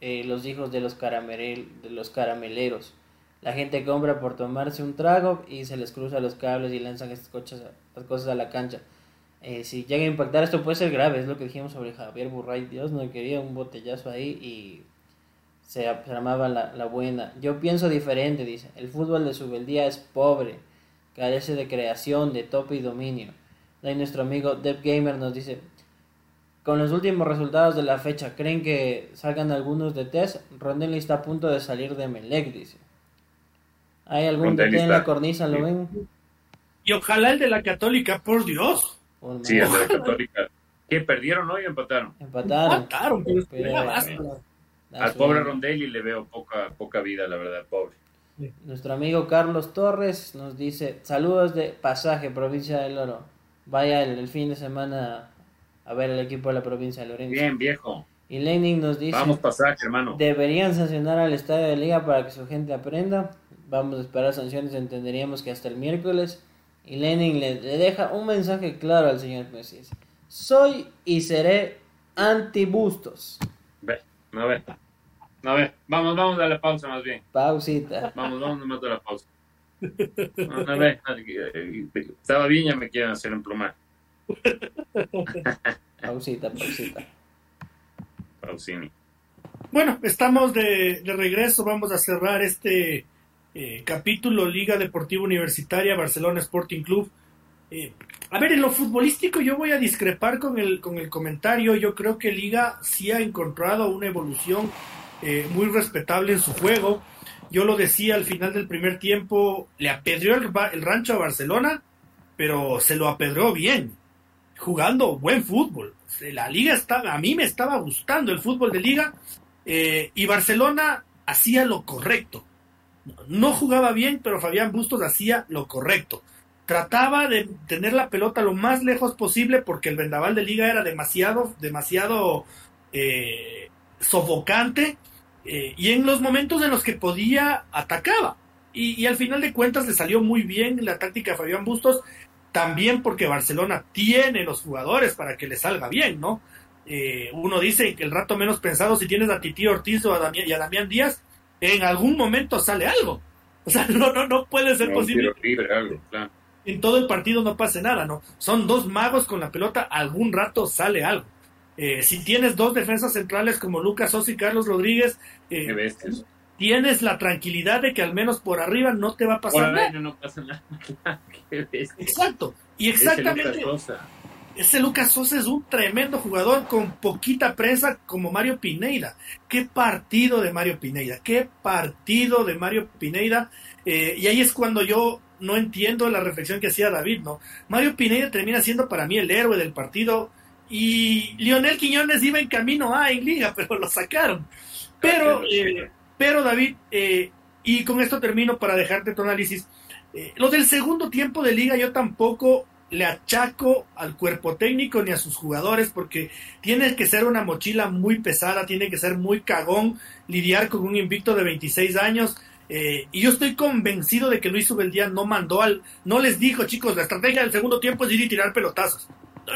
eh, los hijos de los, de los carameleros. La gente compra por tomarse un trago y se les cruza los cables y lanzan estas las cosas a la cancha. Eh, si llega a impactar esto puede ser grave, es lo que dijimos sobre Javier Burray, Dios no quería un botellazo ahí y se armaba la, la, buena. Yo pienso diferente, dice, el fútbol de Subeldía es pobre, carece de creación, de tope y dominio. Ahí nuestro amigo Dev Gamer nos dice, con los últimos resultados de la fecha, ¿creen que salgan algunos de test? Rondelli está a punto de salir de Melec, dice. ¿Hay algún DT en la cornisa, lo ven? Y ojalá el de la Católica, por Dios. Sí, el de la Católica. ¿Qué perdieron hoy o empataron? Empataron. Empataron, pero, al pobre Rondelli le veo poca, poca vida, la verdad, pobre. Nuestro amigo Carlos Torres nos dice, saludos de pasaje, provincia del Oro. Vaya el, fin de semana a ver el equipo de la provincia de Lorenzo. Bien, viejo. Y Lenin nos dice, vamos pasaje, hermano. Deberían sancionar al estadio de liga para que su gente aprenda. Vamos a esperar sanciones, entenderíamos que hasta el miércoles. Y Lenin le, deja un mensaje claro al señor Messi. Soy y seré anti-bustos. Ve, no ve. No ve. Vamos, vamos a la pausa más bien. Pausita. Vamos, vamos a la pausa. No, ve. Estaba bien, ya me quieren hacer emplumar. pausita, pausita. Pausini. Bueno, estamos de, de regreso. Vamos a cerrar este eh, capítulo Liga Deportiva Universitaria Barcelona Sporting Club. Eh, a ver, en lo futbolístico yo voy a discrepar con el, con el comentario. Yo creo que Liga sí ha encontrado una evolución eh, muy respetable en su juego. Yo lo decía al final del primer tiempo, le apedreó el, rancho a Barcelona, pero se lo apedreó bien, jugando buen fútbol. La liga estaba, a mí me estaba gustando el fútbol de liga y Barcelona hacía lo correcto no jugaba bien, pero Fabián Bustos hacía lo correcto. Trataba de tener la pelota lo más lejos posible porque el vendaval de liga era demasiado, demasiado eh, sofocante eh, y en los momentos en los que podía atacaba. Y, al final de cuentas le salió muy bien la táctica de Fabián Bustos, también porque Barcelona tiene los jugadores para que le salga bien, ¿no? Eh, uno dice que el rato menos pensado, si tienes a Titi Ortiz o a Damián, y a Damián Díaz, en algún momento sale algo. O sea, no, no, no puede ser posible. En todo el partido no pase nada, ¿no? Son dos magos con la pelota, algún rato sale algo. Eh, si tienes dos defensas centrales como Lucas Sosa y Carlos Rodríguez, eh, tienes la tranquilidad de que al menos por arriba no te va a pasar nada. No pasa nada. Exacto. Y exactamente ese Lucas Sosa es un tremendo jugador con poquita prensa como Mario Pineida. Qué partido de Mario Pineida, qué partido de Mario Pineida. Eh, y ahí es cuando yo no entiendo la reflexión que hacía David, ¿no? Mario Pineida termina siendo para mí el héroe del partido y Lionel Quiñones iba en camino a en liga, pero lo sacaron. Pero, eh, pero David, eh, y con esto termino para dejarte tu análisis. lo del segundo tiempo de liga yo tampoco le achaco al cuerpo técnico ni a sus jugadores porque tiene que ser una mochila muy pesada, tiene que ser muy cagón lidiar con un invicto de 26 años. Eh, y yo estoy convencido de que Luis Ubeldía no mandó al, no les dijo, chicos, la estrategia del segundo tiempo es ir y tirar pelotazos.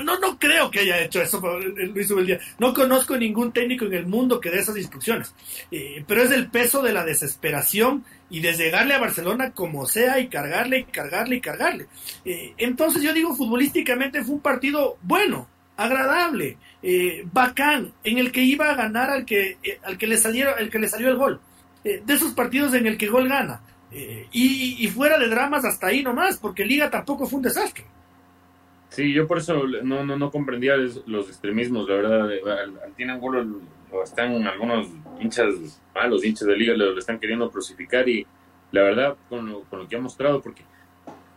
No, no creo que haya hecho eso Luis Ubeldía. No conozco ningún técnico en el mundo que dé esas instrucciones. Eh, pero es el peso de la desesperación y de llegarle a Barcelona como sea y cargarle y cargarle y cargarle. Eh, entonces yo digo, futbolísticamente fue un partido bueno, agradable, eh, bacán, en el que iba a ganar al que, al que, le, saliera, el que le salió el gol. de esos partidos en el que gol gana. y, y fuera de dramas hasta ahí nomás, porque Liga tampoco fue un desastre. Sí, yo por eso no, no, no comprendía los extremismos, la verdad. Al, al Angulo lo están algunos hinchas, malos hinchas de liga, lo, están queriendo crucificar y la verdad, con lo, con lo que ha mostrado, porque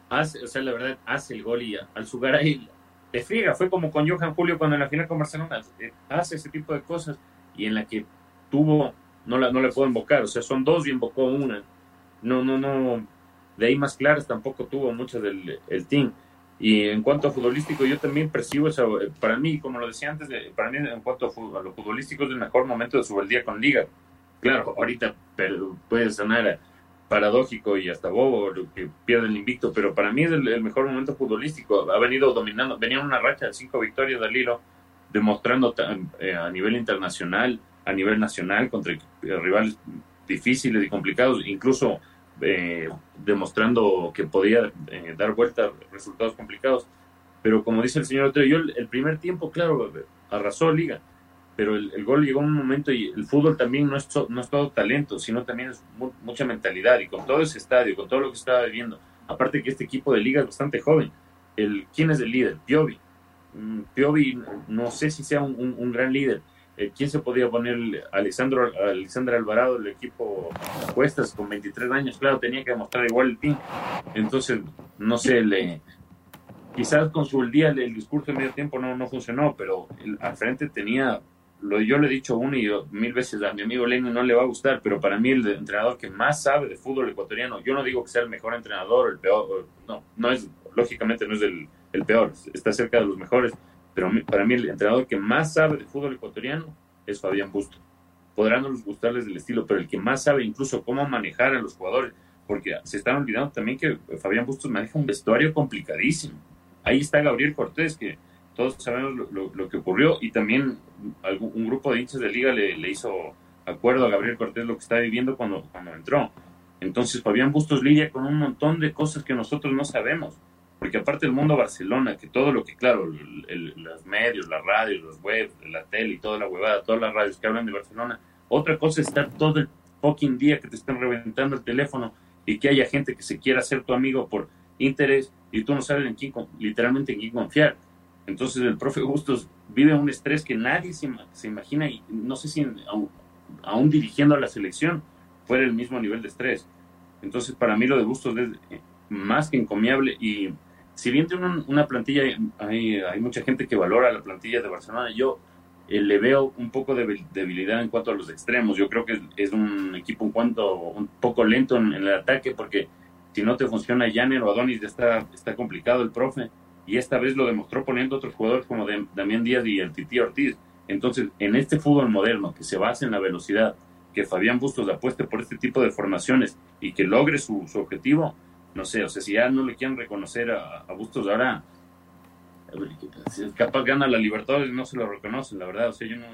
hace, o sea, la verdad, hace el gol y al jugar ahí le friega. Fue como con Johan Julio cuando en la final con Barcelona eh, hace ese tipo de cosas y en la que tuvo, no, la, no le puedo invocar, o sea, son dos y invocó una. No, no, no. De ahí más claras tampoco tuvo muchas del el team. Y en cuanto a futbolístico, yo también percibo eso. Eh, para mí, como lo decía antes, para mí en cuanto a, lo futbolístico es el mejor momento de su día con Liga. Claro, ahorita puede sonar paradójico y hasta bobo que pierde el invicto, pero para mí es el, mejor momento futbolístico. Ha venido dominando, venía una racha de cinco victorias del hilo, demostrando eh, a nivel internacional, a nivel nacional, contra rivales difíciles y complicados, incluso eh, demostrando que podía eh, dar vuelta resultados complicados. Pero como dice el señor Otero, yo el, primer tiempo, claro, arrasó Liga, pero el, gol llegó en un momento y el fútbol también no es, no es todo talento, sino también es mucha mentalidad y con todo ese estadio, con todo lo que estaba viviendo. Aparte que este equipo de Liga es bastante joven. El, ¿Quién es el líder? Piovi. Mm, Piovi no sé si sea un, gran líder, ¿quién se podía poner? Alexandro, Alexandra Alvarado, el equipo Cuestas, con 23 años, claro, tenía que demostrar igual el team. Entonces, no sé, quizás con su día el, discurso de medio tiempo no, no funcionó, pero al frente tenía, lo, yo le he dicho uno y mil veces a mi amigo Lenin no le va a gustar, pero para mí el entrenador que más sabe de fútbol ecuatoriano, yo no digo que sea el mejor entrenador, el peor, no, no es, lógicamente no es el peor, está cerca de los mejores, pero para mí el entrenador que más sabe de fútbol ecuatoriano es Fabián Busto. Podrán no les gustarles del estilo, pero el que más sabe incluso cómo manejar a los jugadores, porque se están olvidando también que Fabián Bustos maneja un vestuario complicadísimo. Ahí está Gabriel Cortés, que todos sabemos lo, que ocurrió, y también un grupo de hinchas de liga le, hizo acuerdo a Gabriel Cortés lo que está viviendo cuando, cuando entró. Entonces Fabián Bustos lidia con un montón de cosas que nosotros no sabemos porque aparte del mundo Barcelona, que todo lo que, claro, los medios, las radios, los webs, la tele y toda la huevada, todas las radios que hablan de Barcelona, otra cosa es estar todo el fucking día que te estén reventando el teléfono y que haya gente que se quiera ser tu amigo por interés y tú no sabes en quién, literalmente en quién confiar. Entonces el profe Bustos vive un estrés que nadie se, se imagina y no sé si aún, dirigiendo a la selección fuera el mismo nivel de estrés. Entonces para mí lo de Bustos es eh, más que encomiable y si bien tiene una plantilla, hay, hay mucha gente que valora la plantilla de Barcelona, yo eh, le veo un poco de debilidad en cuanto a los extremos. Yo creo que es un equipo un, cuanto, un poco lento en, el ataque porque si no te funciona Janer o Adonis ya está, está complicado el profe y esta vez lo demostró poniendo otros jugadores como Damián Díaz y el Titi Ortiz. Entonces, en este fútbol moderno que se basa en la velocidad, que Fabián Bustos apueste por este tipo de formaciones y que logre su, su objetivo, no sé, o sea, si ya no le quieren reconocer a, Bustos ahora, capaz gana la Libertadores, no se lo reconocen, la verdad, o sea, yo no,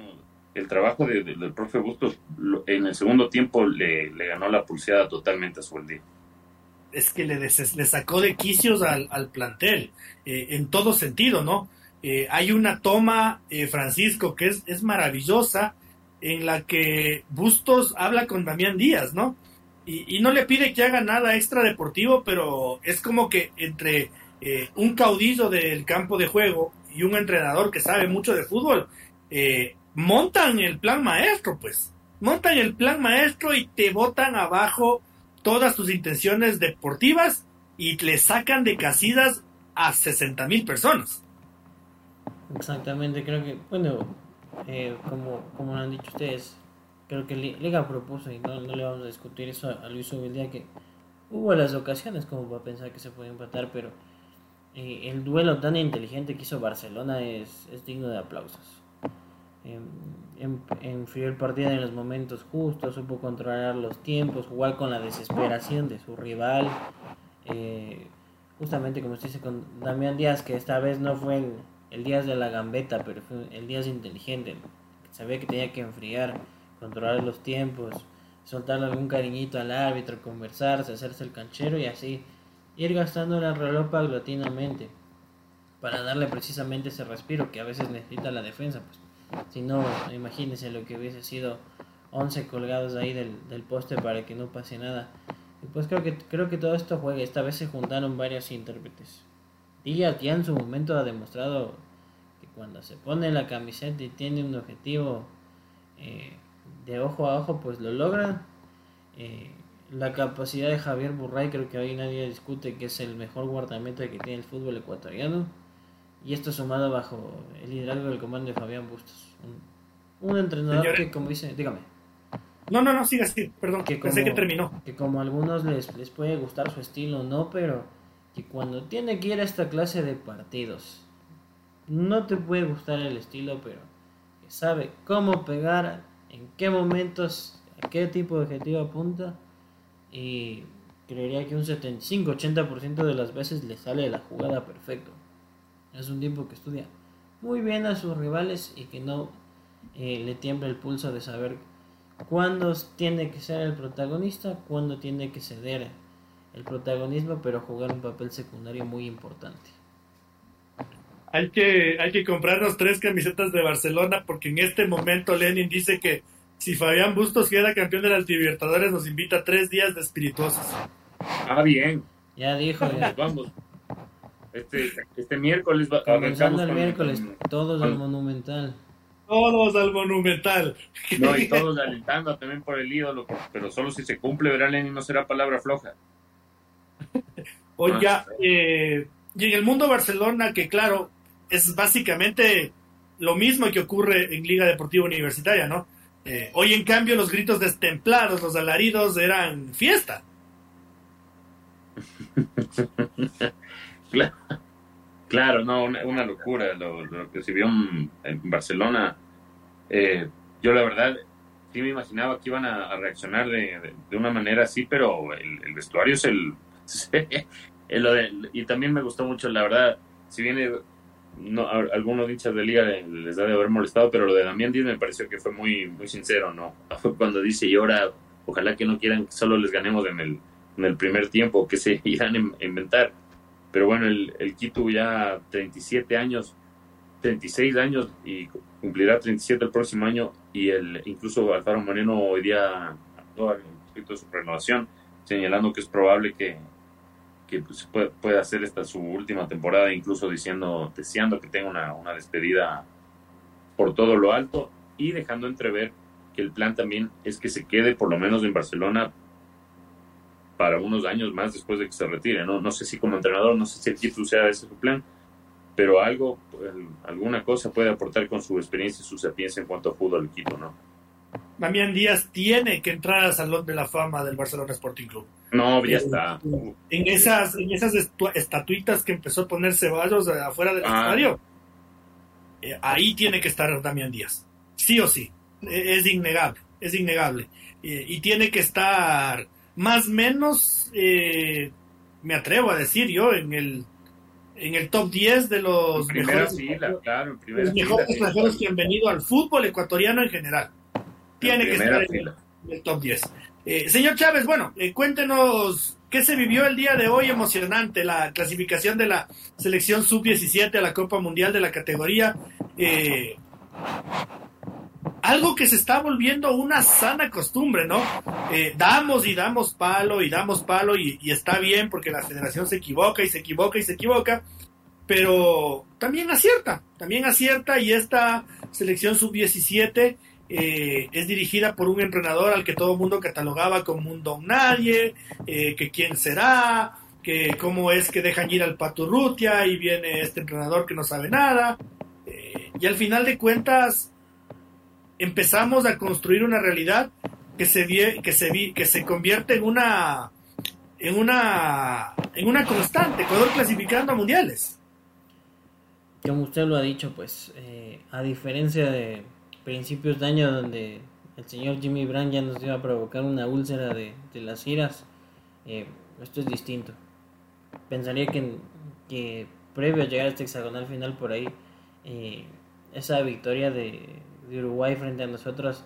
el trabajo del profe Bustos en el segundo tiempo le, ganó la pulseada totalmente a su día. Es que le, le sacó de quicios al, plantel, eh, en todo sentido, ¿no? Eh, hay una toma, eh, Francisco, que es, es maravillosa, en la que Bustos habla con Damián Díaz, ¿no? Y, no le pide que haga nada extra deportivo, pero es como que entre eh, un caudillo del campo de juego y un entrenador que sabe mucho de fútbol, eh, montan el plan maestro, pues. Montan el plan maestro y te botan abajo todas tus intenciones deportivas y le sacan de casidas a 60 mil personas. Exactamente, creo que, bueno, eh, como, como lo han dicho ustedes, creo que Liga propuso, y no, le vamos a discutir eso a Luis día que hubo las ocasiones como para pensar que se puede empatar, pero eh, el duelo tan inteligente que hizo Barcelona es, es digno de aplausos. Eh, enfrió el partido en los momentos justos, supo controlar los tiempos, jugar con la desesperación de su rival. Eh, justamente como se dice con Damián Díaz, que esta vez no fue el Díaz de la gambeta, pero fue el Díaz inteligente. Sabía que tenía que enfriar, controlar los tiempos, soltarle algún cariñito al árbitro, conversarse, hacerse el canchero y así ir gastando el reloj paulatinamente para darle precisamente ese respiro que a veces necesita la defensa. Pues, si no, imagínense lo que hubiese sido 11 colgados ahí del, del poste para que no pase nada. Y pues creo que, creo que todo esto juega. Esta vez se juntaron varios intérpretes. Díaz ya en su momento ha demostrado que cuando se pone la camiseta y tiene un objetivo eh, de ojo a ojo, pues lo logra. Eh, la capacidad de Javier Burray creo que hoy nadie discute que es el mejor guardameta que tiene el fútbol ecuatoriano. Y esto sumado bajo el liderazgo del comando de Fabián Bustos. Un, entrenador que, como dice, dígame. No, no, no, siga así, perdón, que pensé que terminó. Que como a algunos les, les puede gustar su estilo, no, pero que cuando tiene que ir a esta clase de partidos, no te puede gustar el estilo, pero que sabe cómo pegar, en qué momentos, a qué tipo de objetivo apunta, y creería que un 75-80% de las veces le sale la jugada perfecto. Es un tiempo que estudia muy bien a sus rivales y que no eh, le tiembla el pulso de saber cuándo tiene que ser el protagonista, cuándo tiene que ceder el protagonismo, pero jugar un papel secundario muy importante. Hay que, hay que comprarnos tres camisetas de Barcelona porque en este momento Lenin dice que si Fabián Bustos queda campeón de las Libertadores nos invita a tres días de espirituosos. Ah, bien. Ya dijo. Ya. Vamos. Este, este miércoles va, Comenzando el miércoles, todos al Monumental. Todos al Monumental. No, y todos alentando también por el ídolo, pero solo si se cumple, verá Lenin, no será palabra floja. Oiga, eh, y en el mundo Barcelona, que claro, es básicamente lo mismo que ocurre en Liga Deportiva Universitaria, ¿no? Eh, hoy en cambio los gritos destemplados, los alaridos eran fiesta. claro, no, una, locura lo, que se vio en, Barcelona. Eh, yo la verdad sí me imaginaba que iban a, reaccionar de, una manera así, pero el, vestuario es el... y también me gustó mucho, la verdad, si viene no, algunos hinchas de liga les da de haber molestado, pero lo de Damián Díaz me pareció que fue muy, muy sincero, ¿no? Cuando dice, y ahora, ojalá que no quieran que solo les ganemos en el, en el primer tiempo, que se irán a inventar. Pero bueno, el, el Quito ya 37 años, 36 años y cumplirá 37 el próximo año y el incluso Alfaro Moreno hoy día habló respecto de su renovación, señalando que es probable que, que pues, puede, hacer esta su última temporada, incluso diciendo, deseando que tenga una, una despedida por todo lo alto y dejando entrever que el plan también es que se quede por lo menos en Barcelona para unos años más después de que se retire. No, no sé si como entrenador, no sé si el Quito sea ese su plan, pero algo, pues, alguna cosa puede aportar con su experiencia y su sapiencia en cuanto a fútbol el Quito, ¿no? Damián Díaz tiene que entrar al Salón de la Fama del Barcelona Sporting Club. No, ya está. En esas, en esas estatuitas que empezó a poner Ceballos afuera del ah. estadio, eh, ahí tiene que estar Damián Díaz. Sí o sí. E, es innegable, es innegable. Eh, y tiene que estar más o menos, eh, me atrevo a decir yo, en el en el top 10 de los mejores, claro, los mejores extranjeros que han venido al fútbol ecuatoriano en general. Tiene que estar en el top 10. Eh, señor Chávez, bueno, eh, cuéntenos qué se vivió el día de hoy emocionante, la clasificación de la selección sub-17 a la Copa Mundial de la categoría. Eh, algo que se está volviendo una sana costumbre, ¿no? damos y damos palo y damos palo y, y, está bien porque la federación se equivoca y se equivoca y se equivoca, pero también acierta, también acierta y esta selección sub-17 eh, es dirigida por un entrenador al que todo el mundo catalogaba como un don nadie, eh, que quién será, que cómo es que dejan ir al Paturrutia y viene este entrenador que no sabe nada. Eh, y al final de cuentas empezamos a construir una realidad que se que se que se convierte en una en una en una constante, Ecuador clasificando a mundiales. Como usted lo ha dicho, pues a diferencia de principios de año donde el señor Jimmy Brand ya nos iba a provocar una úlcera de, las giras, eh, esto es distinto. Pensaría que, que previo a llegar a este hexagonal final por ahí eh, esa victoria de, Uruguay frente a nosotros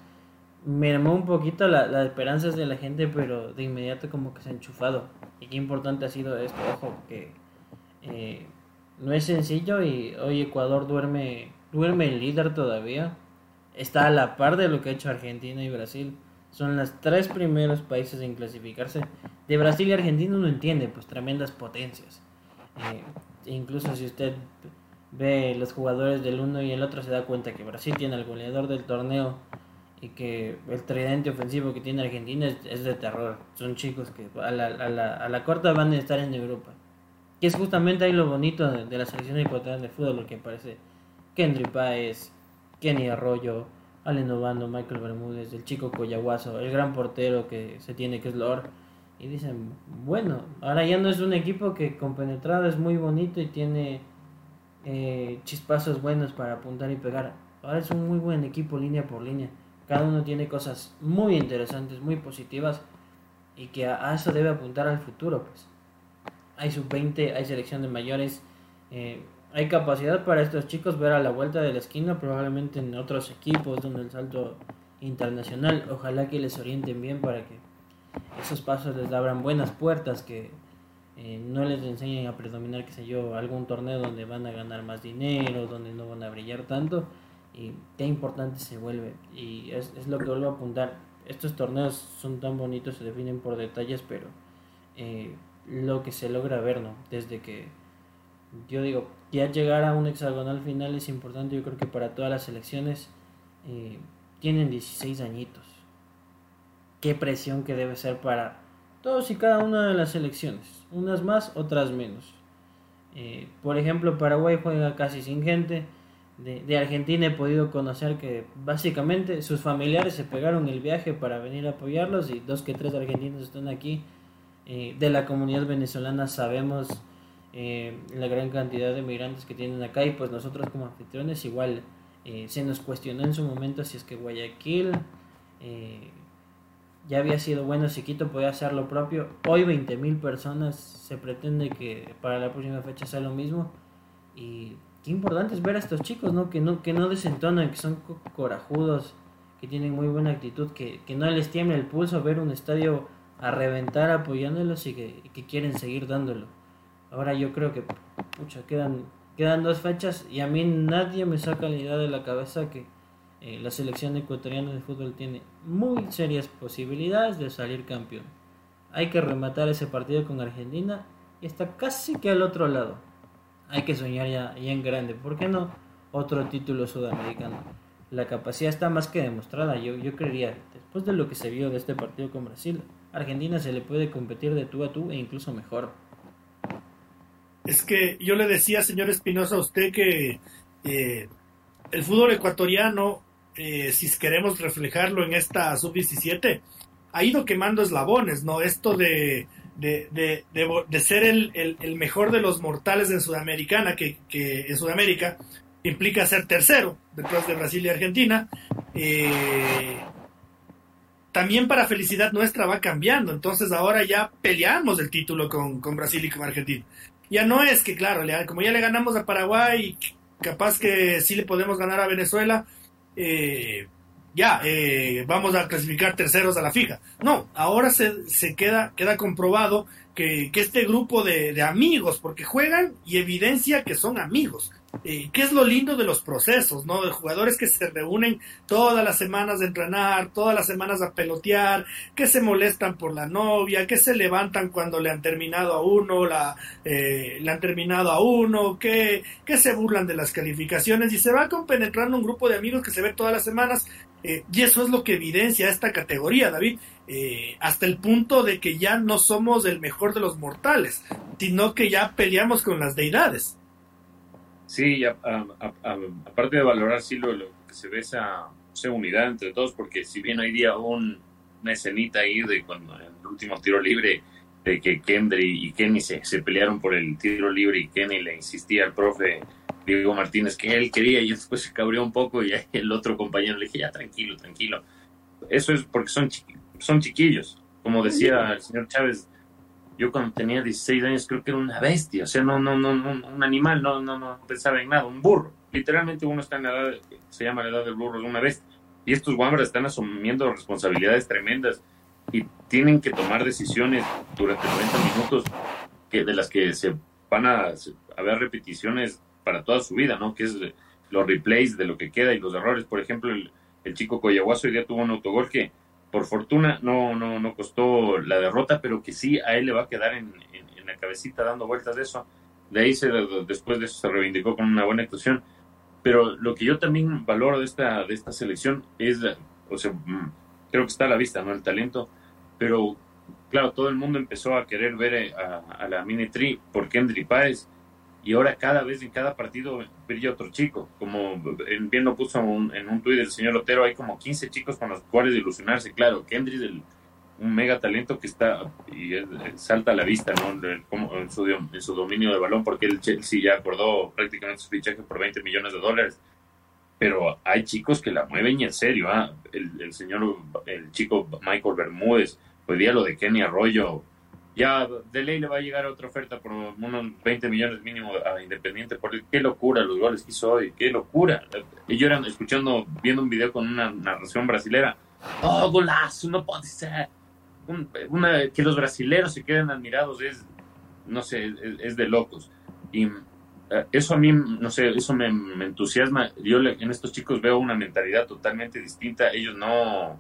mermó un poquito las esperanzas de la gente, pero de inmediato como que se ha enchufado. Y qué importante ha sido esto, ojo, que eh, no es sencillo y hoy Ecuador duerme, duerme el líder todavía. Está a la par de lo que ha hecho Argentina y Brasil. Son los tres primeros países en clasificarse. De Brasil y Argentina uno entiende, pues tremendas potencias. Eh, incluso si usted ve los jugadores del uno y el otro se da cuenta que Brasil tiene al goleador del torneo y que el tridente ofensivo que tiene Argentina es, de terror. Son chicos que a la, a, la, a la, corta van a estar en Europa. Que es justamente ahí lo bonito de, la selección ecuatoriana de fútbol, lo que parece Kendry Páez, Kenny Arroyo, Allen Obando, Michael Bermúdez, el chico Coyahuaso, el gran portero que se tiene que es Lord. Y dicen, bueno, ahora ya no es un equipo que con penetrada es muy bonito y tiene eh, chispazos buenos para apuntar y pegar. Ahora es un muy buen equipo línea por línea. Cada uno tiene cosas muy interesantes, muy positivas y que a, eso debe apuntar al futuro. Pues hay sub-20, hay selección de mayores. Eh, hay capacidad para estos chicos ver a la vuelta de la esquina, probablemente en otros equipos donde el salto internacional. Ojalá que les orienten bien para que esos pasos les abran buenas puertas, que eh, no les enseñen a predominar, qué sé yo, algún torneo donde van a ganar más dinero, donde no van a brillar tanto. Y qué importante se vuelve. Y es, es lo que vuelvo a apuntar. Estos torneos son tan bonitos, se definen por detalles, pero eh, lo que se logra ver, ¿no? Desde que yo digo, ya llegar a un hexagonal final es importante, yo creo que para todas las selecciones eh, tienen 16 añitos. Qué presión que debe ser para todos y cada una de las selecciones, unas más, otras menos. Eh, por ejemplo, Paraguay juega casi sin gente. De, Argentina he podido conocer que básicamente sus familiares se pegaron el viaje para venir a apoyarlos y dos que tres argentinos están aquí. Eh, de la comunidad venezolana sabemos eh, la gran cantidad de migrantes que tienen acá. Y pues nosotros como anfitriones igual eh, se nos cuestionó en su momento si es que Guayaquil eh, ya había sido bueno si Quito podía hacer lo propio. Hoy 20.000 personas se pretende que para la próxima fecha sea lo mismo. Y qué importante es ver a estos chicos no que no que no desentonan que son corajudos que tienen muy buena actitud que, que no les tiembla el pulso ver un estadio a reventar apoyándolos y que, que quieren seguir dándolo Ahora yo creo que, pucha, quedan, quedan dos fechas y a mí nadie me saca la idea de la cabeza que eh, la selección ecuatoriana de fútbol tiene muy serias posibilidades de salir campeón. Hay que rematar ese partido con Argentina y está casi que al otro lado. Hay que soñar ya, ya en grande. ¿Por qué no otro título sudamericano? La capacidad está más que demostrada. Yo, yo creería, después de lo que se vio de este partido con Brasil, Argentina se le puede competir de tú a tú e incluso mejor. Es que yo le decía, señor Espinosa, a usted que eh, el fútbol ecuatoriano, eh, si queremos reflejarlo en esta sub-17, ha ido quemando eslabones, ¿no? Esto de, de, de, ser el, el, mejor de los mortales en Sudamericana, que, que, en Sudamérica implica ser tercero, detrás de Brasil y Argentina. Eh, también para felicidad nuestra va cambiando, entonces ahora ya peleamos el título con, con Brasil y con Argentina ya no es que, claro, como ya le ganamos a Paraguay, capaz que sí le podemos ganar a Venezuela, eh, ya, eh, vamos a clasificar terceros a la fija. No, ahora se, se queda, queda comprobado que, que este grupo de, de, amigos, porque juegan y evidencia que son amigos, eh, ¿Qué es lo lindo de los procesos, no? De jugadores que se reúnen todas las semanas de entrenar, todas las semanas a pelotear, que se molestan por la novia, que se levantan cuando le han terminado a uno, la, eh, le han terminado a uno, que, que se burlan de las calificaciones y se va compenetrando un grupo de amigos que se ve todas las semanas eh, y eso es lo que evidencia esta categoría, David, eh, hasta el punto de que ya no somos el mejor de los mortales, sino que ya peleamos con las deidades. Sí, aparte de valorar sí lo, que se ve esa, unidad entre todos, porque si bien hoy día un, una escenita ahí de cuando en el último tiro libre de que Kendry y Kenny se, se pelearon por el tiro libre y Kenny le insistía al profe Diego Martínez que él quería y después se cabrió un poco y el otro compañero le dije ya tranquilo, tranquilo. Eso es porque son, son chiquillos. Como decía el señor Chávez, yo cuando tenía 16 años creo que era una bestia, o sea, no, no, no, no un animal, no, no, no pensaba en nada, un burro. literalmente uno está en la edad, se llama la edad del burro de una vez, y estos Wambras están asumiendo responsabilidades tremendas y tienen que tomar decisiones durante 90 minutos que, de las que se van a haber repeticiones para toda su vida, ¿no? Que es los replays de lo que queda y los errores. Por ejemplo, el, el chico Coyahuaso hoy día tuvo un autogol que por fortuna no, no, no costó la derrota, pero que sí a él le va a quedar en, en, la cabecita dando vueltas de eso. De ahí se, después de eso se reivindicó con una buena actuación. Pero lo que yo también valoro de esta, de esta selección es, o sea, mm, creo que está a la vista, ¿no? El talento, pero claro, todo el mundo empezó a querer ver eh, a, la Mini Tree por Kendry Páez y ahora cada vez en cada partido brilla otro chico. Como bien lo puso en un tuit del señor Otero, hay como 15 chicos con los cuales ilusionarse. Claro, Kendry es un mega talento que está y salta a la vista ¿no? en, su, en su dominio de balón, porque el Chelsea ya acordó prácticamente su fichaje por 20 millones de dólares. Pero hay chicos que la mueven y en serio. ¿ah? El, señor, el chico Michael Bermúdez, hoy día lo de Kenny Arroyo, ya de ley le va a llegar otra oferta por unos 20 millones mínimo a Independiente. Porque qué locura los goles que hizo hoy, qué locura. Y yo eran escuchando, viendo un video con una narración brasilera. Oh, golazo, no puede ser. una, que los brasileros se queden admirados es, no sé, es, de locos. Y eh, eso a mí, no sé, eso me, me entusiasma. Yo en estos chicos veo una mentalidad totalmente distinta. Ellos no,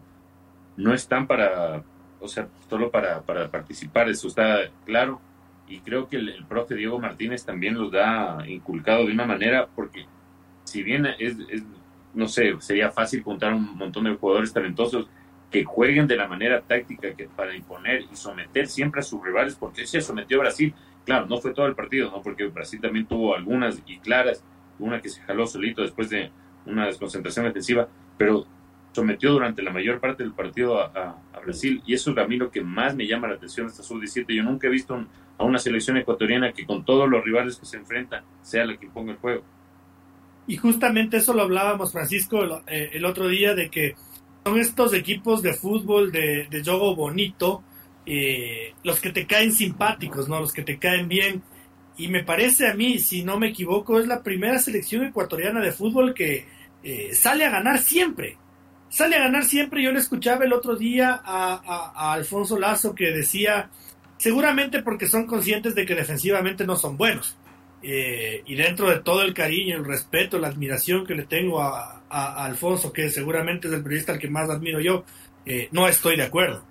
no están para o sea, solo para, para participar, eso está claro. Y creo que el, profe Diego Martínez también los da inculcado de una manera, porque si bien es, no sé, sería fácil juntar un montón de jugadores talentosos que jueguen de la manera táctica que para imponer y someter siempre a sus rivales, porque se sometió a Brasil. Claro, no fue todo el partido, ¿no? Porque Brasil también tuvo algunas y claras, una que se jaló solito después de una desconcentración defensiva, pero sometió durante la mayor parte del partido a, Brasil y eso es a mí lo que más me llama la atención esta sub-17. Yo nunca he visto a una selección ecuatoriana que con todos los rivales que se enfrenta sea la que ponga el juego. Y justamente eso lo hablábamos, Francisco, el, eh, otro día, de que son estos equipos de fútbol de, de juego bonito, eh, los que te caen simpáticos, ¿no? Los que te caen bien. Y me parece a mí, si no me equivoco, es la primera selección ecuatoriana de fútbol que eh, sale a ganar siempre sale a ganar siempre. Yo le escuchaba el otro día a, Alfonso Lazo que decía, seguramente porque son conscientes de que defensivamente no son buenos. Eh, y dentro de todo el cariño, el respeto, la admiración que le tengo a, Alfonso, que seguramente es el periodista al que más admiro yo, eh, no estoy de acuerdo.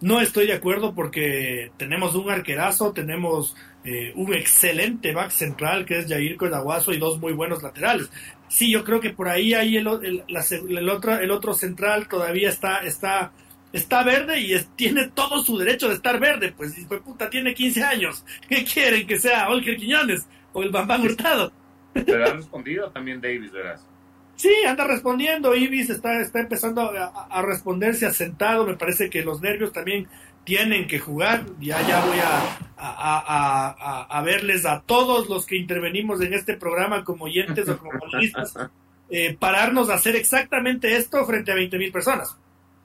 No estoy de acuerdo porque tenemos un arquerazo, tenemos eh, un excelente back central que es Jair Codaguazo y dos muy buenos laterales sí, yo creo que por ahí hay el, el, otro, el otro central todavía está, está, está verde y tiene todo su derecho de estar verde, pues, pues puta, tiene 15 años. ¿Qué quieren que sea Olger Quiñones o el Bambán Hurtado? Pero ha respondido también Davis, verás. Sí, anda respondiendo, Ibis está, está empezando a, a responderse asentado, me parece que los nervios también tienen que jugar. Ya, ya voy a, a, a, verles a todos los que intervenimos en este programa como oyentes o como listas, eh, pararnos a hacer exactamente esto frente a 20 mil personas.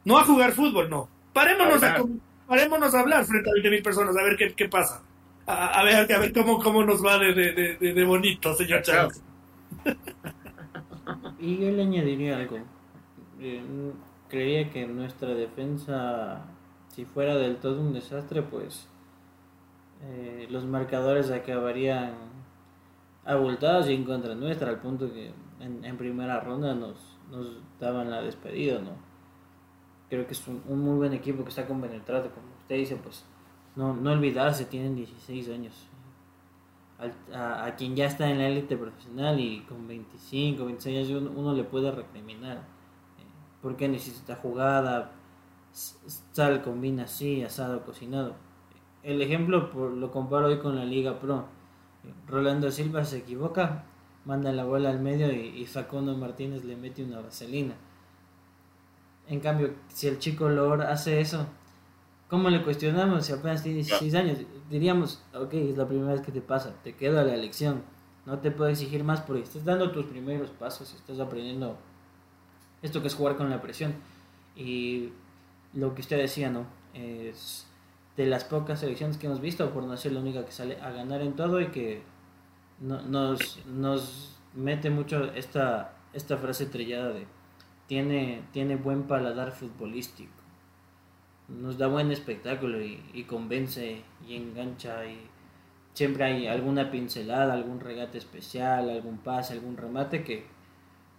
No a jugar fútbol, no. Parémonos a, parémonos a hablar frente a 20 mil personas, a ver qué, qué pasa. A, ver, a ver cómo, cómo nos va de, de, de, bonito, señor Chávez. Y yo le añadiría algo. Eh, creía que nuestra defensa si fuera del todo un desastre, pues eh, los marcadores acabarían abultados y en contra nuestra, al punto que en, primera ronda nos, nos, daban la despedida, ¿no? Creo que es un, muy buen equipo que está compenetrado, como usted dice, pues no, no olvidarse, tienen 16 años. a, quien ya está en la élite profesional y con 25, 26 años uno, le puede recriminar. Eh, porque necesita jugada, sal combina así, asado, cocinado. El ejemplo lo comparo hoy con la Liga Pro. Rolando Silva se equivoca, manda la bola al medio y, Facundo Martínez le mete una vaselina. En cambio, si el chico Lor hace eso, ¿cómo le cuestionamos si apenas tiene 16 años? Diríamos, ok, es la primera vez que te pasa, te queda la elección, no te puedo exigir más porque estás dando tus primeros pasos, estás aprendiendo esto que es jugar con la presión. Y lo que usted decía, ¿no? Es de las pocas selecciones que hemos visto, por no ser la única que sale a ganar en todo y que nos, nos, mete mucho esta, esta frase trillada de tiene, tiene buen paladar futbolístico. Nos da buen espectáculo y, y convence y engancha y siempre hay alguna pincelada, algún regate especial, algún pase, algún remate que,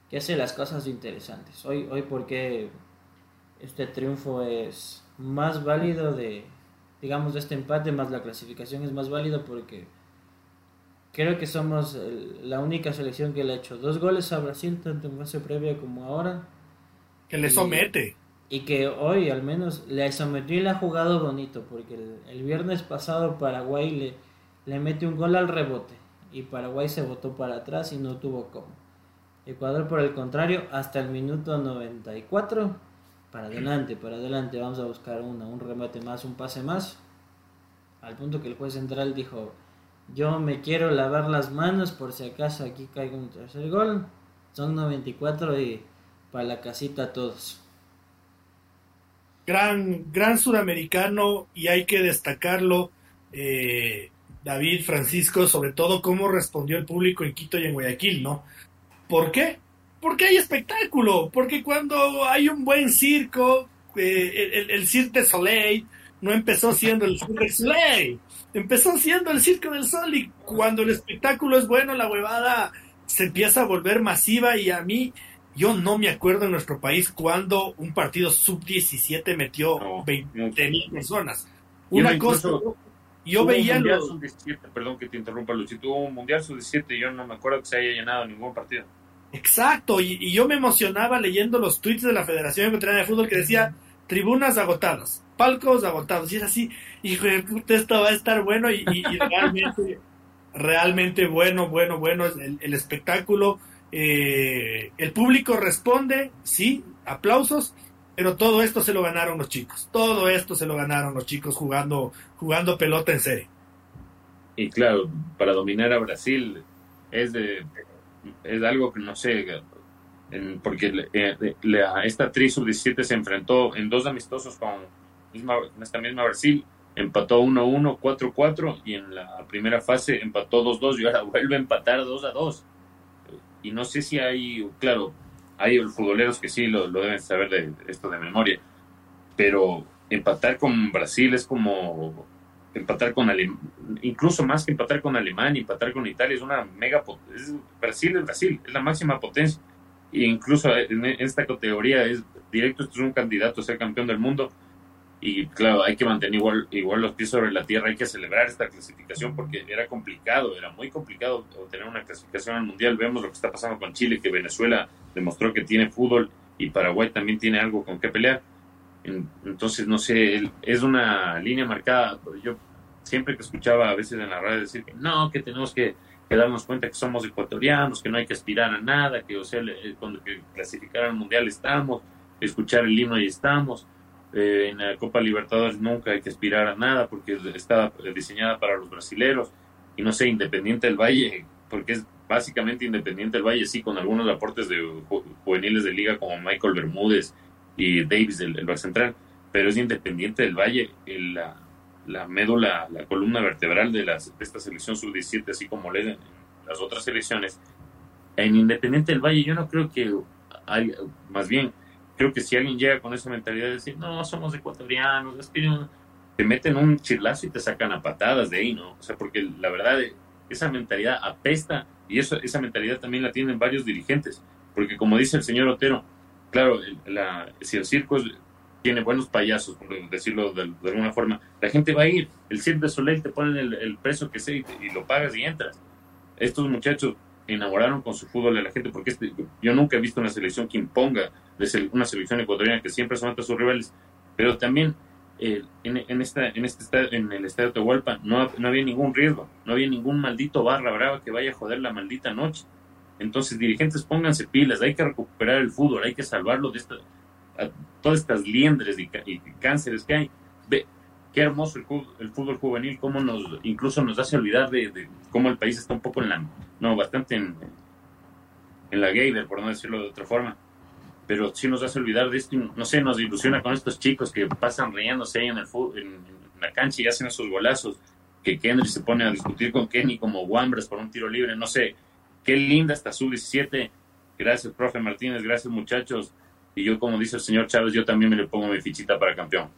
que hace las cosas interesantes. Hoy, hoy porque este triunfo es más válido de, digamos, de este empate, más la clasificación es más válido porque creo que somos la única selección que le ha hecho dos goles a Brasil, tanto en fase previa como ahora. Que le somete. Y, que hoy al menos le sometió y le ha jugado bonito, porque el, el viernes pasado Paraguay le, le mete un gol al rebote y Paraguay se botó para atrás y no tuvo cómo. Ecuador por el contrario, hasta el minuto 94 para adelante, para adelante, vamos a buscar una, un remate más, un pase más. Al punto que el juez central dijo, yo me quiero lavar las manos por si acaso aquí caiga un tercer gol. Son 94 y para la casita todos. Gran, gran suramericano y hay que destacarlo, eh, David Francisco, sobre todo cómo respondió el público en Quito y en Guayaquil, ¿no? ¿Por qué? Porque hay espectáculo, porque cuando hay un buen circo, eh, el, el, Cirque de Soleil no empezó siendo el Cirque de Soleil, empezó siendo el Circo del Sol y cuando el espectáculo es bueno, la huevada se empieza a volver masiva y a mí, yo no me acuerdo en nuestro país cuando un partido sub-17 metió no, 20 mil personas. Una yo cosa... Yo veía los... sub-17, perdón que te interrumpa, Luchito, hubo un Mundial sub-17 yo no me acuerdo que se haya llenado ningún partido. Exacto, y, yo me emocionaba leyendo los tweets de la Federación Ecuatoriana de Fútbol que decía tribunas agotadas, palcos agotados, y es así, hijo de puta, esto va a estar bueno y realmente, realmente bueno, bueno, bueno el, el espectáculo. Eh, el público responde, sí, aplausos, pero todo esto se lo ganaron los chicos, todo esto se lo ganaron los chicos jugando, jugando pelota en serie. Y claro, para dominar a Brasil es de es algo que no sé, en, porque eh, la, esta tri sub-17 se enfrentó en dos amistosos con, misma, esta misma Brasil, empató 1-1, 4-4 y en la primera fase empató 2-2 y ahora vuelve a empatar 2-2. Y no sé si hay, claro, hay futboleros que sí lo, lo deben saber de, de esto de memoria, pero empatar con Brasil es como empatar con Alemania, incluso más que empatar con Alemania, empatar con Italia, es una mega es Brasil es Brasil, es la máxima potencia. E incluso en esta categoría es directo, esto es un candidato a ser campeón del mundo. Y claro, hay que mantener igual, igual los pies sobre la tierra, hay que celebrar esta clasificación porque era complicado, era muy complicado obtener una clasificación al mundial. Vemos lo que está pasando con Chile, que Venezuela demostró que tiene fútbol y Paraguay también tiene algo con qué pelear. Entonces, no sé, es una línea marcada. Yo siempre que escuchaba a veces en la radio decir que no, que tenemos que, que darnos cuenta que somos ecuatorianos, que no hay que aspirar a nada, que o sea, cuando que clasificar al mundial estamos, escuchar el himno y estamos. Eh, en la Copa Libertadores nunca hay que aspirar a nada porque está diseñada para los brasileros y no sé, Independiente del Valle, porque es básicamente Independiente del Valle, sí, con algunos aportes de juveniles de liga como Michael Bermúdez y Davis del, del Central, pero es Independiente del Valle, el, la, la médula, la columna vertebral de, las, de esta selección sub-17, así como leen las otras selecciones. En Independiente del Valle yo no creo que hay, más bien, creo que si alguien llega con esa mentalidad de decir, no, somos ecuatorianos, te meten un chirlazo y te sacan a patadas de ahí, ¿no? O sea, porque la verdad, esa mentalidad apesta y eso, esa mentalidad también la tienen varios dirigentes, porque como dice el señor Otero, claro, la, si el circo tiene buenos payasos, por decirlo de, alguna forma, la gente va a ir. El Cirque de Soleil te ponen el, precio que sea y, y, lo pagas y entras. Estos muchachos enamoraron con su fútbol a la gente, porque este, yo nunca he visto una selección que imponga, una selección ecuatoriana que siempre somete a sus rivales, pero también eh, en, en, esta, en, este estadio, en el estadio de Tehualpa no, no había ningún riesgo, no había ningún maldito barra brava que vaya a joder la maldita noche. Entonces, dirigentes, pónganse pilas, hay que recuperar el fútbol, hay que salvarlo de todas estas liendres y, y, cánceres que hay. Ve, qué hermoso el, fútbol juvenil, cómo nos, incluso nos hace olvidar de, de, cómo el país está un poco en la, no, bastante en, la gamer, por no decirlo de otra forma. Pero sí nos hace olvidar de esto, no sé, nos ilusiona con estos chicos que pasan riéndose ahí en, el fútbol, en, la cancha y hacen esos golazos, que Kendry se pone a discutir con Kenny como Wambras por un tiro libre, no sé, qué linda esta sub-17. Gracias, profe Martínez, gracias muchachos. Y yo, como dice el señor Chávez, yo también me le pongo mi fichita para campeón.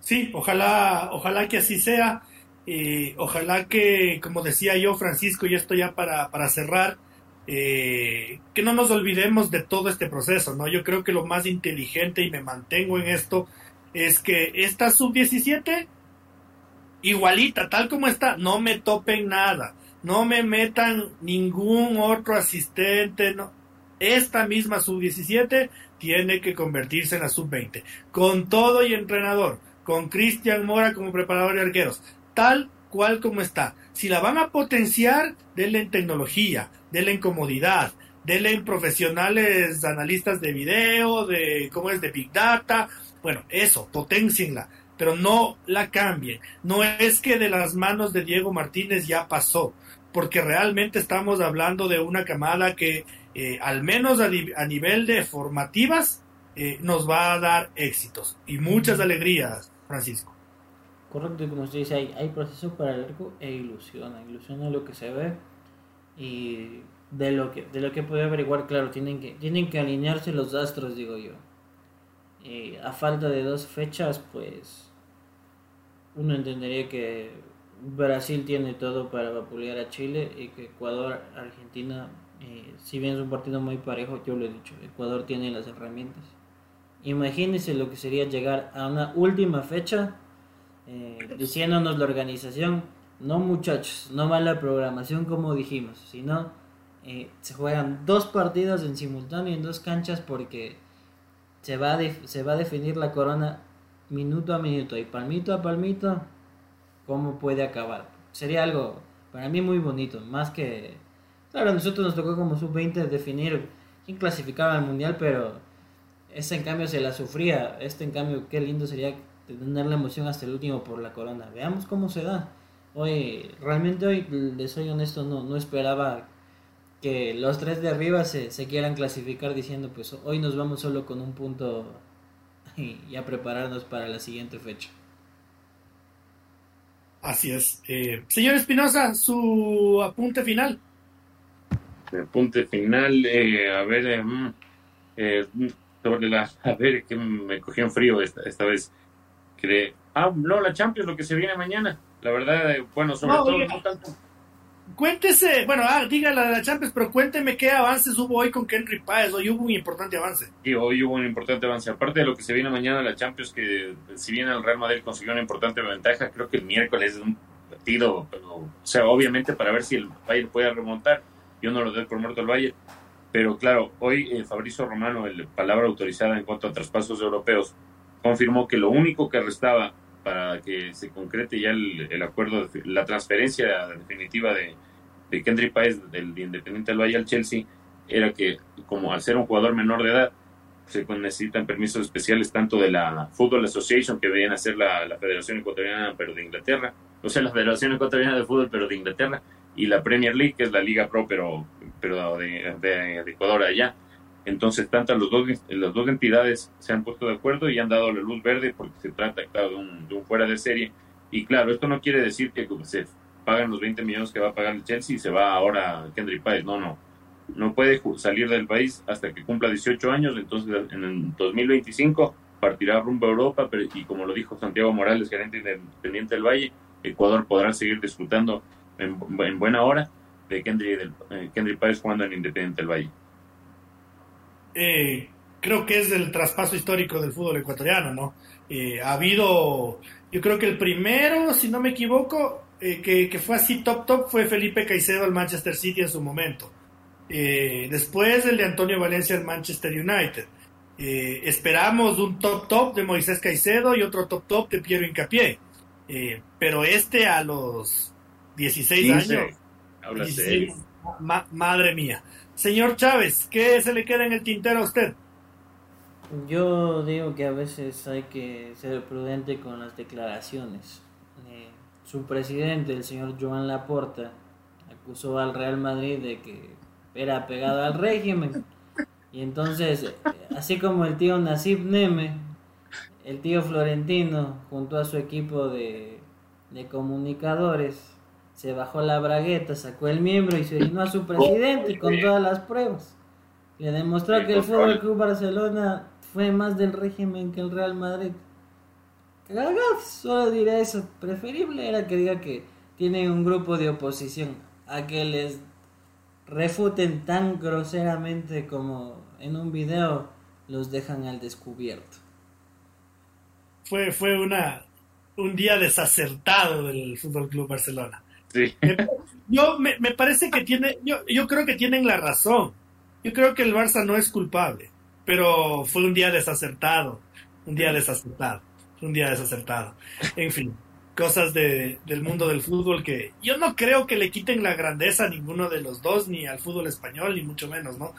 Sí, ojalá, ojalá que así sea. Eh, ojalá que, como decía yo, Francisco, y esto ya para, para cerrar, eh, que no nos olvidemos de todo este proceso, ¿no? Yo creo que lo más inteligente, y me mantengo en esto, es que esta sub-17, igualita, tal como está, no me topen nada, no me metan ningún otro asistente, no. Esta misma sub-17 tiene que convertirse en la sub-20, con todo y entrenador, con Cristian Mora como preparador de arqueros, tal cual como está. Si la van a potenciar, denle en tecnología, denle en comodidad, denle en profesionales analistas de video, de cómo es de Big Data, bueno, eso, potencienla, pero no la cambien. No es que de las manos de Diego Martínez ya pasó, porque realmente estamos hablando de una camada que, eh, al menos a, nivel de formativas, eh, nos va a dar éxitos y muchas alegrías, Francisco. Correcto, como usted dice, hay, hay procesos para el arco e ilusiona, ilusiona lo que se ve y de lo que de lo que puede averiguar, claro, tienen que tienen que alinearse los astros, digo yo. Y a falta de dos fechas, pues uno entendería que Brasil tiene todo para vapulear a Chile y que Ecuador, Argentina, eh, si bien es un partido muy parejo, yo lo he dicho, Ecuador tiene las herramientas. Imagínense lo que sería llegar a una última fecha eh, diciéndonos la organización, no muchachos, no va la programación como dijimos, sino eh, se juegan dos partidos en simultáneo en dos canchas porque se va, se va a definir la corona minuto a minuto y palmito a palmito cómo puede acabar. Sería algo para mí muy bonito, más que... Claro, a nosotros nos tocó como sub-20 definir quién clasificaba al mundial, pero ese en cambio se la sufría. Este en cambio, qué lindo sería tener la emoción hasta el último por la corona. Veamos cómo se da. Hoy, realmente hoy, les soy honesto, no, no esperaba que los tres de arriba se, se quieran clasificar diciendo, pues hoy nos vamos solo con un punto y, a prepararnos para la siguiente fecha. Así es. Eh, señor Espinosa, su apunte final. El apunte final, eh, a ver, eh, mm, sobre la, a ver, que me cogió en frío esta, esta vez. Cree, ah, no, la Champions, lo que se viene mañana. La verdad, bueno, sobre todo no tanto Cuéntese, bueno, ah, dígala de la Champions, pero cuénteme qué avances hubo hoy con Henry Páez. Hoy hubo un importante avance. Sí, hoy hubo un importante avance. Aparte de lo que se viene mañana la Champions, que si bien el Real Madrid consiguió una importante ventaja, creo que el miércoles es un partido, pero, o sea, obviamente para ver si el Bayern puede remontar. Yo no lo doy por muerto el Bayern. Pero claro, hoy eh, Fabrizio Romano, el palabra autorizada en cuanto a traspasos europeos, confirmó que lo único que restaba para que se concrete ya el, acuerdo, la transferencia definitiva de, de Kendrick Páez del Independiente del Valle al Chelsea, era que como al ser un jugador menor de edad, se necesitan permisos especiales tanto de la Football Association, que deberían hacer la, Federación Ecuatoriana, pero de Inglaterra, o sea, la Federación Ecuatoriana de Fútbol, pero de Inglaterra, y la Premier League, que es la Liga Pro, pero, pero de, de, de Ecuador allá. Entonces, tanto los dos, las dos entidades se han puesto de acuerdo y han dado la luz verde porque se trata, de un, fuera de serie. Y claro, esto no quiere decir que se pagan los 20 millones que va a pagar el Chelsea y se va ahora Kendrick Páez. No, no. No puede salir del país hasta que cumpla 18 años. Entonces, en el 2025 partirá rumbo a Europa. Pero, y como lo dijo Santiago Morales, gerente independiente del Valle, Ecuador podrá seguir disfrutando en, buena hora de Kendrick, eh, Kendrick Páez jugando en Independiente del Valle. Eh, creo que es el traspaso histórico del fútbol ecuatoriano, ¿no? Eh, ha habido, yo creo que el primero, si no me equivoco, eh, que, fue así top top fue Felipe Caicedo al Manchester City en su momento. después el de Antonio Valencia al Manchester United. esperamos un top top de Moisés Caicedo y otro top top de Piero Incapié. pero este a los 16 años. madre mía. Señor Chávez, ¿qué se le queda en el tintero a usted? Yo digo que a veces hay que ser prudente con las declaraciones. Eh, su presidente, el señor Joan Laporta, acusó al Real Madrid de que era pegado al régimen. Y entonces, así como el tío Nasib Neme, el tío Florentino, junto a su equipo de, de comunicadores, se bajó la bragueta, sacó el miembro y se orinó a su presidente con todas las pruebas. Le demostró que el Fútbol Club Barcelona fue más del régimen que el Real Madrid. Cagadas, solo diré eso. Preferible era que diga que tiene un grupo de oposición a que les refuten tan groseramente como en un video los dejan al descubierto. Fue, fue una, un día desacertado del Fútbol Club Barcelona. Sí. Yo me, me, parece que tiene, yo, yo creo que tienen la razón. Yo creo que el Barça no es culpable, pero fue un día desacertado, un día desacertado, un día desacertado. En fin, cosas de, del mundo del fútbol que yo no creo que le quiten la grandeza a ninguno de los dos, ni al fútbol español, ni mucho menos, ¿no?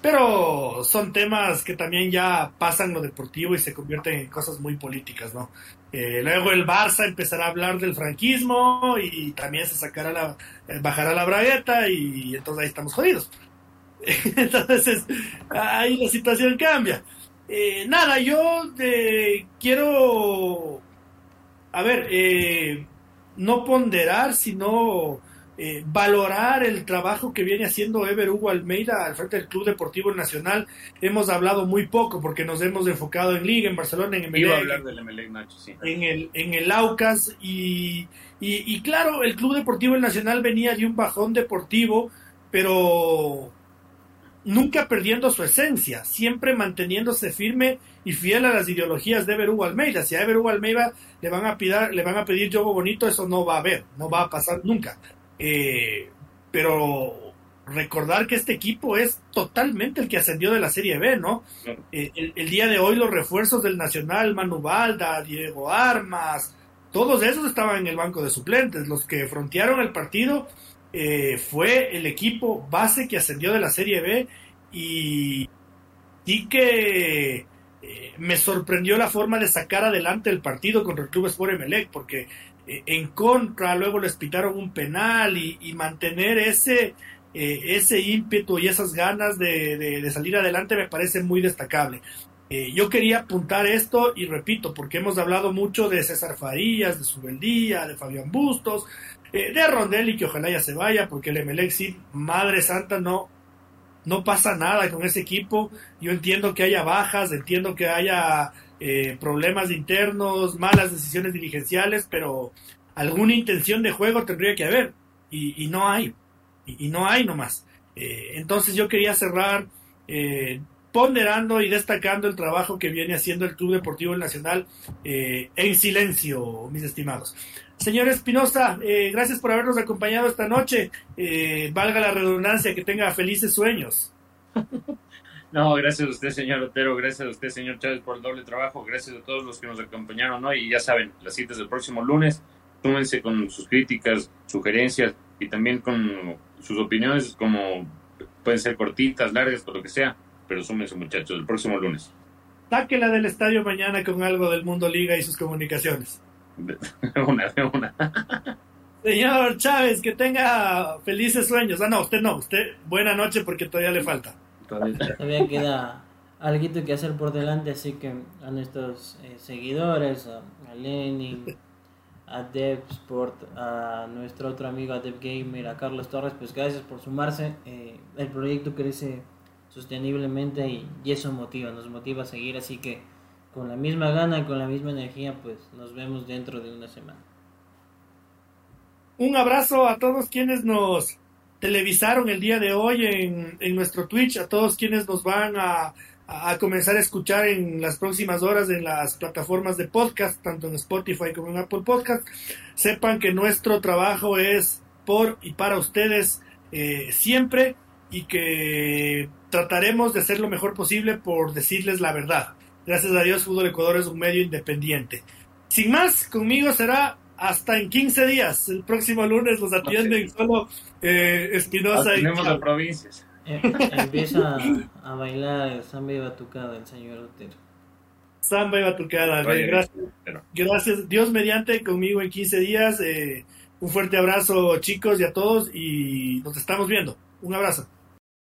Pero son temas que también ya pasan lo deportivo y se convierten en cosas muy políticas, ¿no? Eh, luego el Barça empezará a hablar del franquismo y también se sacará la, bajará la bragueta y entonces ahí estamos jodidos. Entonces, ahí la situación cambia. Eh, nada, yo eh, quiero, a ver, eh, no ponderar, sino eh, valorar el trabajo que viene haciendo Ever Hugo Almeida al frente del Club Deportivo Nacional. Hemos hablado muy poco porque nos hemos enfocado en Liga, en Barcelona, en Iba a hablar del MLE, Nacho, sí. en el en el Aucas y, y, y claro, el Club Deportivo Nacional venía de un bajón deportivo, pero nunca perdiendo su esencia, siempre manteniéndose firme y fiel a las ideologías de Ever Hugo Almeida. Si a Ever Hugo Almeida le van a pedir, le van a pedir yogo bonito, eso no va a haber, no va a pasar nunca. Eh, pero recordar que este equipo es totalmente el que ascendió de la Serie B, ¿no? Eh, el, día de hoy los refuerzos del Nacional, Manu Balda, Diego Armas, todos esos estaban en el banco de suplentes, los que frontearon el partido eh, fue el equipo base que ascendió de la Serie B y, y que eh, me sorprendió la forma de sacar adelante el partido contra el Club Sport Emelec, porque en contra luego les pitaron un penal y, mantener ese, eh, ese ímpetu y esas ganas de, de, salir adelante me parece muy destacable. yo quería apuntar esto y repito, porque hemos hablado mucho de César Farías, de Subeldía, de Fabián Bustos, eh, de Rondelli, que ojalá ya se vaya, porque el Emelec sí, Madre Santa, no, no pasa nada con ese equipo. Yo entiendo que haya bajas, entiendo que haya eh, problemas internos, malas decisiones dirigenciales, pero alguna intención de juego tendría que haber, y, no hay, y, no hay nomás. Eh, entonces yo quería cerrar eh, ponderando y destacando el trabajo que viene haciendo el Club Deportivo Nacional eh, en silencio, mis estimados. Señor Espinosa, gracias por habernos acompañado esta noche. Valga la redundancia, que tenga felices sueños. No, gracias a usted, señor Otero, gracias a usted, señor Chávez, por el doble trabajo, gracias a todos los que nos acompañaron hoy. Y ya saben, las citas del próximo lunes, súmense con sus críticas, sugerencias y también con sus opiniones, como pueden ser cortitas, largas, o lo que sea, pero súmense, muchachos, el próximo lunes. Sáquela del estadio mañana con algo del Mundo Liga y sus comunicaciones. una, una. Señor Chávez, que tenga felices sueños. Ah, no, usted no, usted buena noche porque todavía le falta. Todavía queda algo que hacer por delante, así que a nuestros eh, seguidores, a, a Lenin, a Dev Sport, a nuestro otro amigo, a Dev Gamer, a Carlos Torres, pues gracias por sumarse. Eh, el proyecto crece sosteniblemente y, y eso motiva, nos motiva a seguir, así que con la misma gana, con la misma energía, pues nos vemos dentro de una semana. Un abrazo a todos quienes nos televisaron el día de hoy en, en nuestro Twitch, a todos quienes nos van a, a, comenzar a escuchar en las próximas horas en las plataformas de podcast, tanto en Spotify como en Apple Podcast. Sepan que nuestro trabajo es por y para ustedes eh, siempre y que trataremos de hacer lo mejor posible por decirles la verdad. Gracias a Dios, Fútbol Ecuador es un medio independiente. Sin más, conmigo será hasta en 15 días. El próximo lunes los atienden okay. solo eh, Espinosa y. Tenemos a provincias. Eh, empieza a, a, bailar samba y batucada el señor Otero. Samba y batucada. Oye, gracias. Pero... Gracias. Dios mediante conmigo en 15 días. Eh, un fuerte abrazo, chicos, y a todos. Y nos estamos viendo. Un abrazo.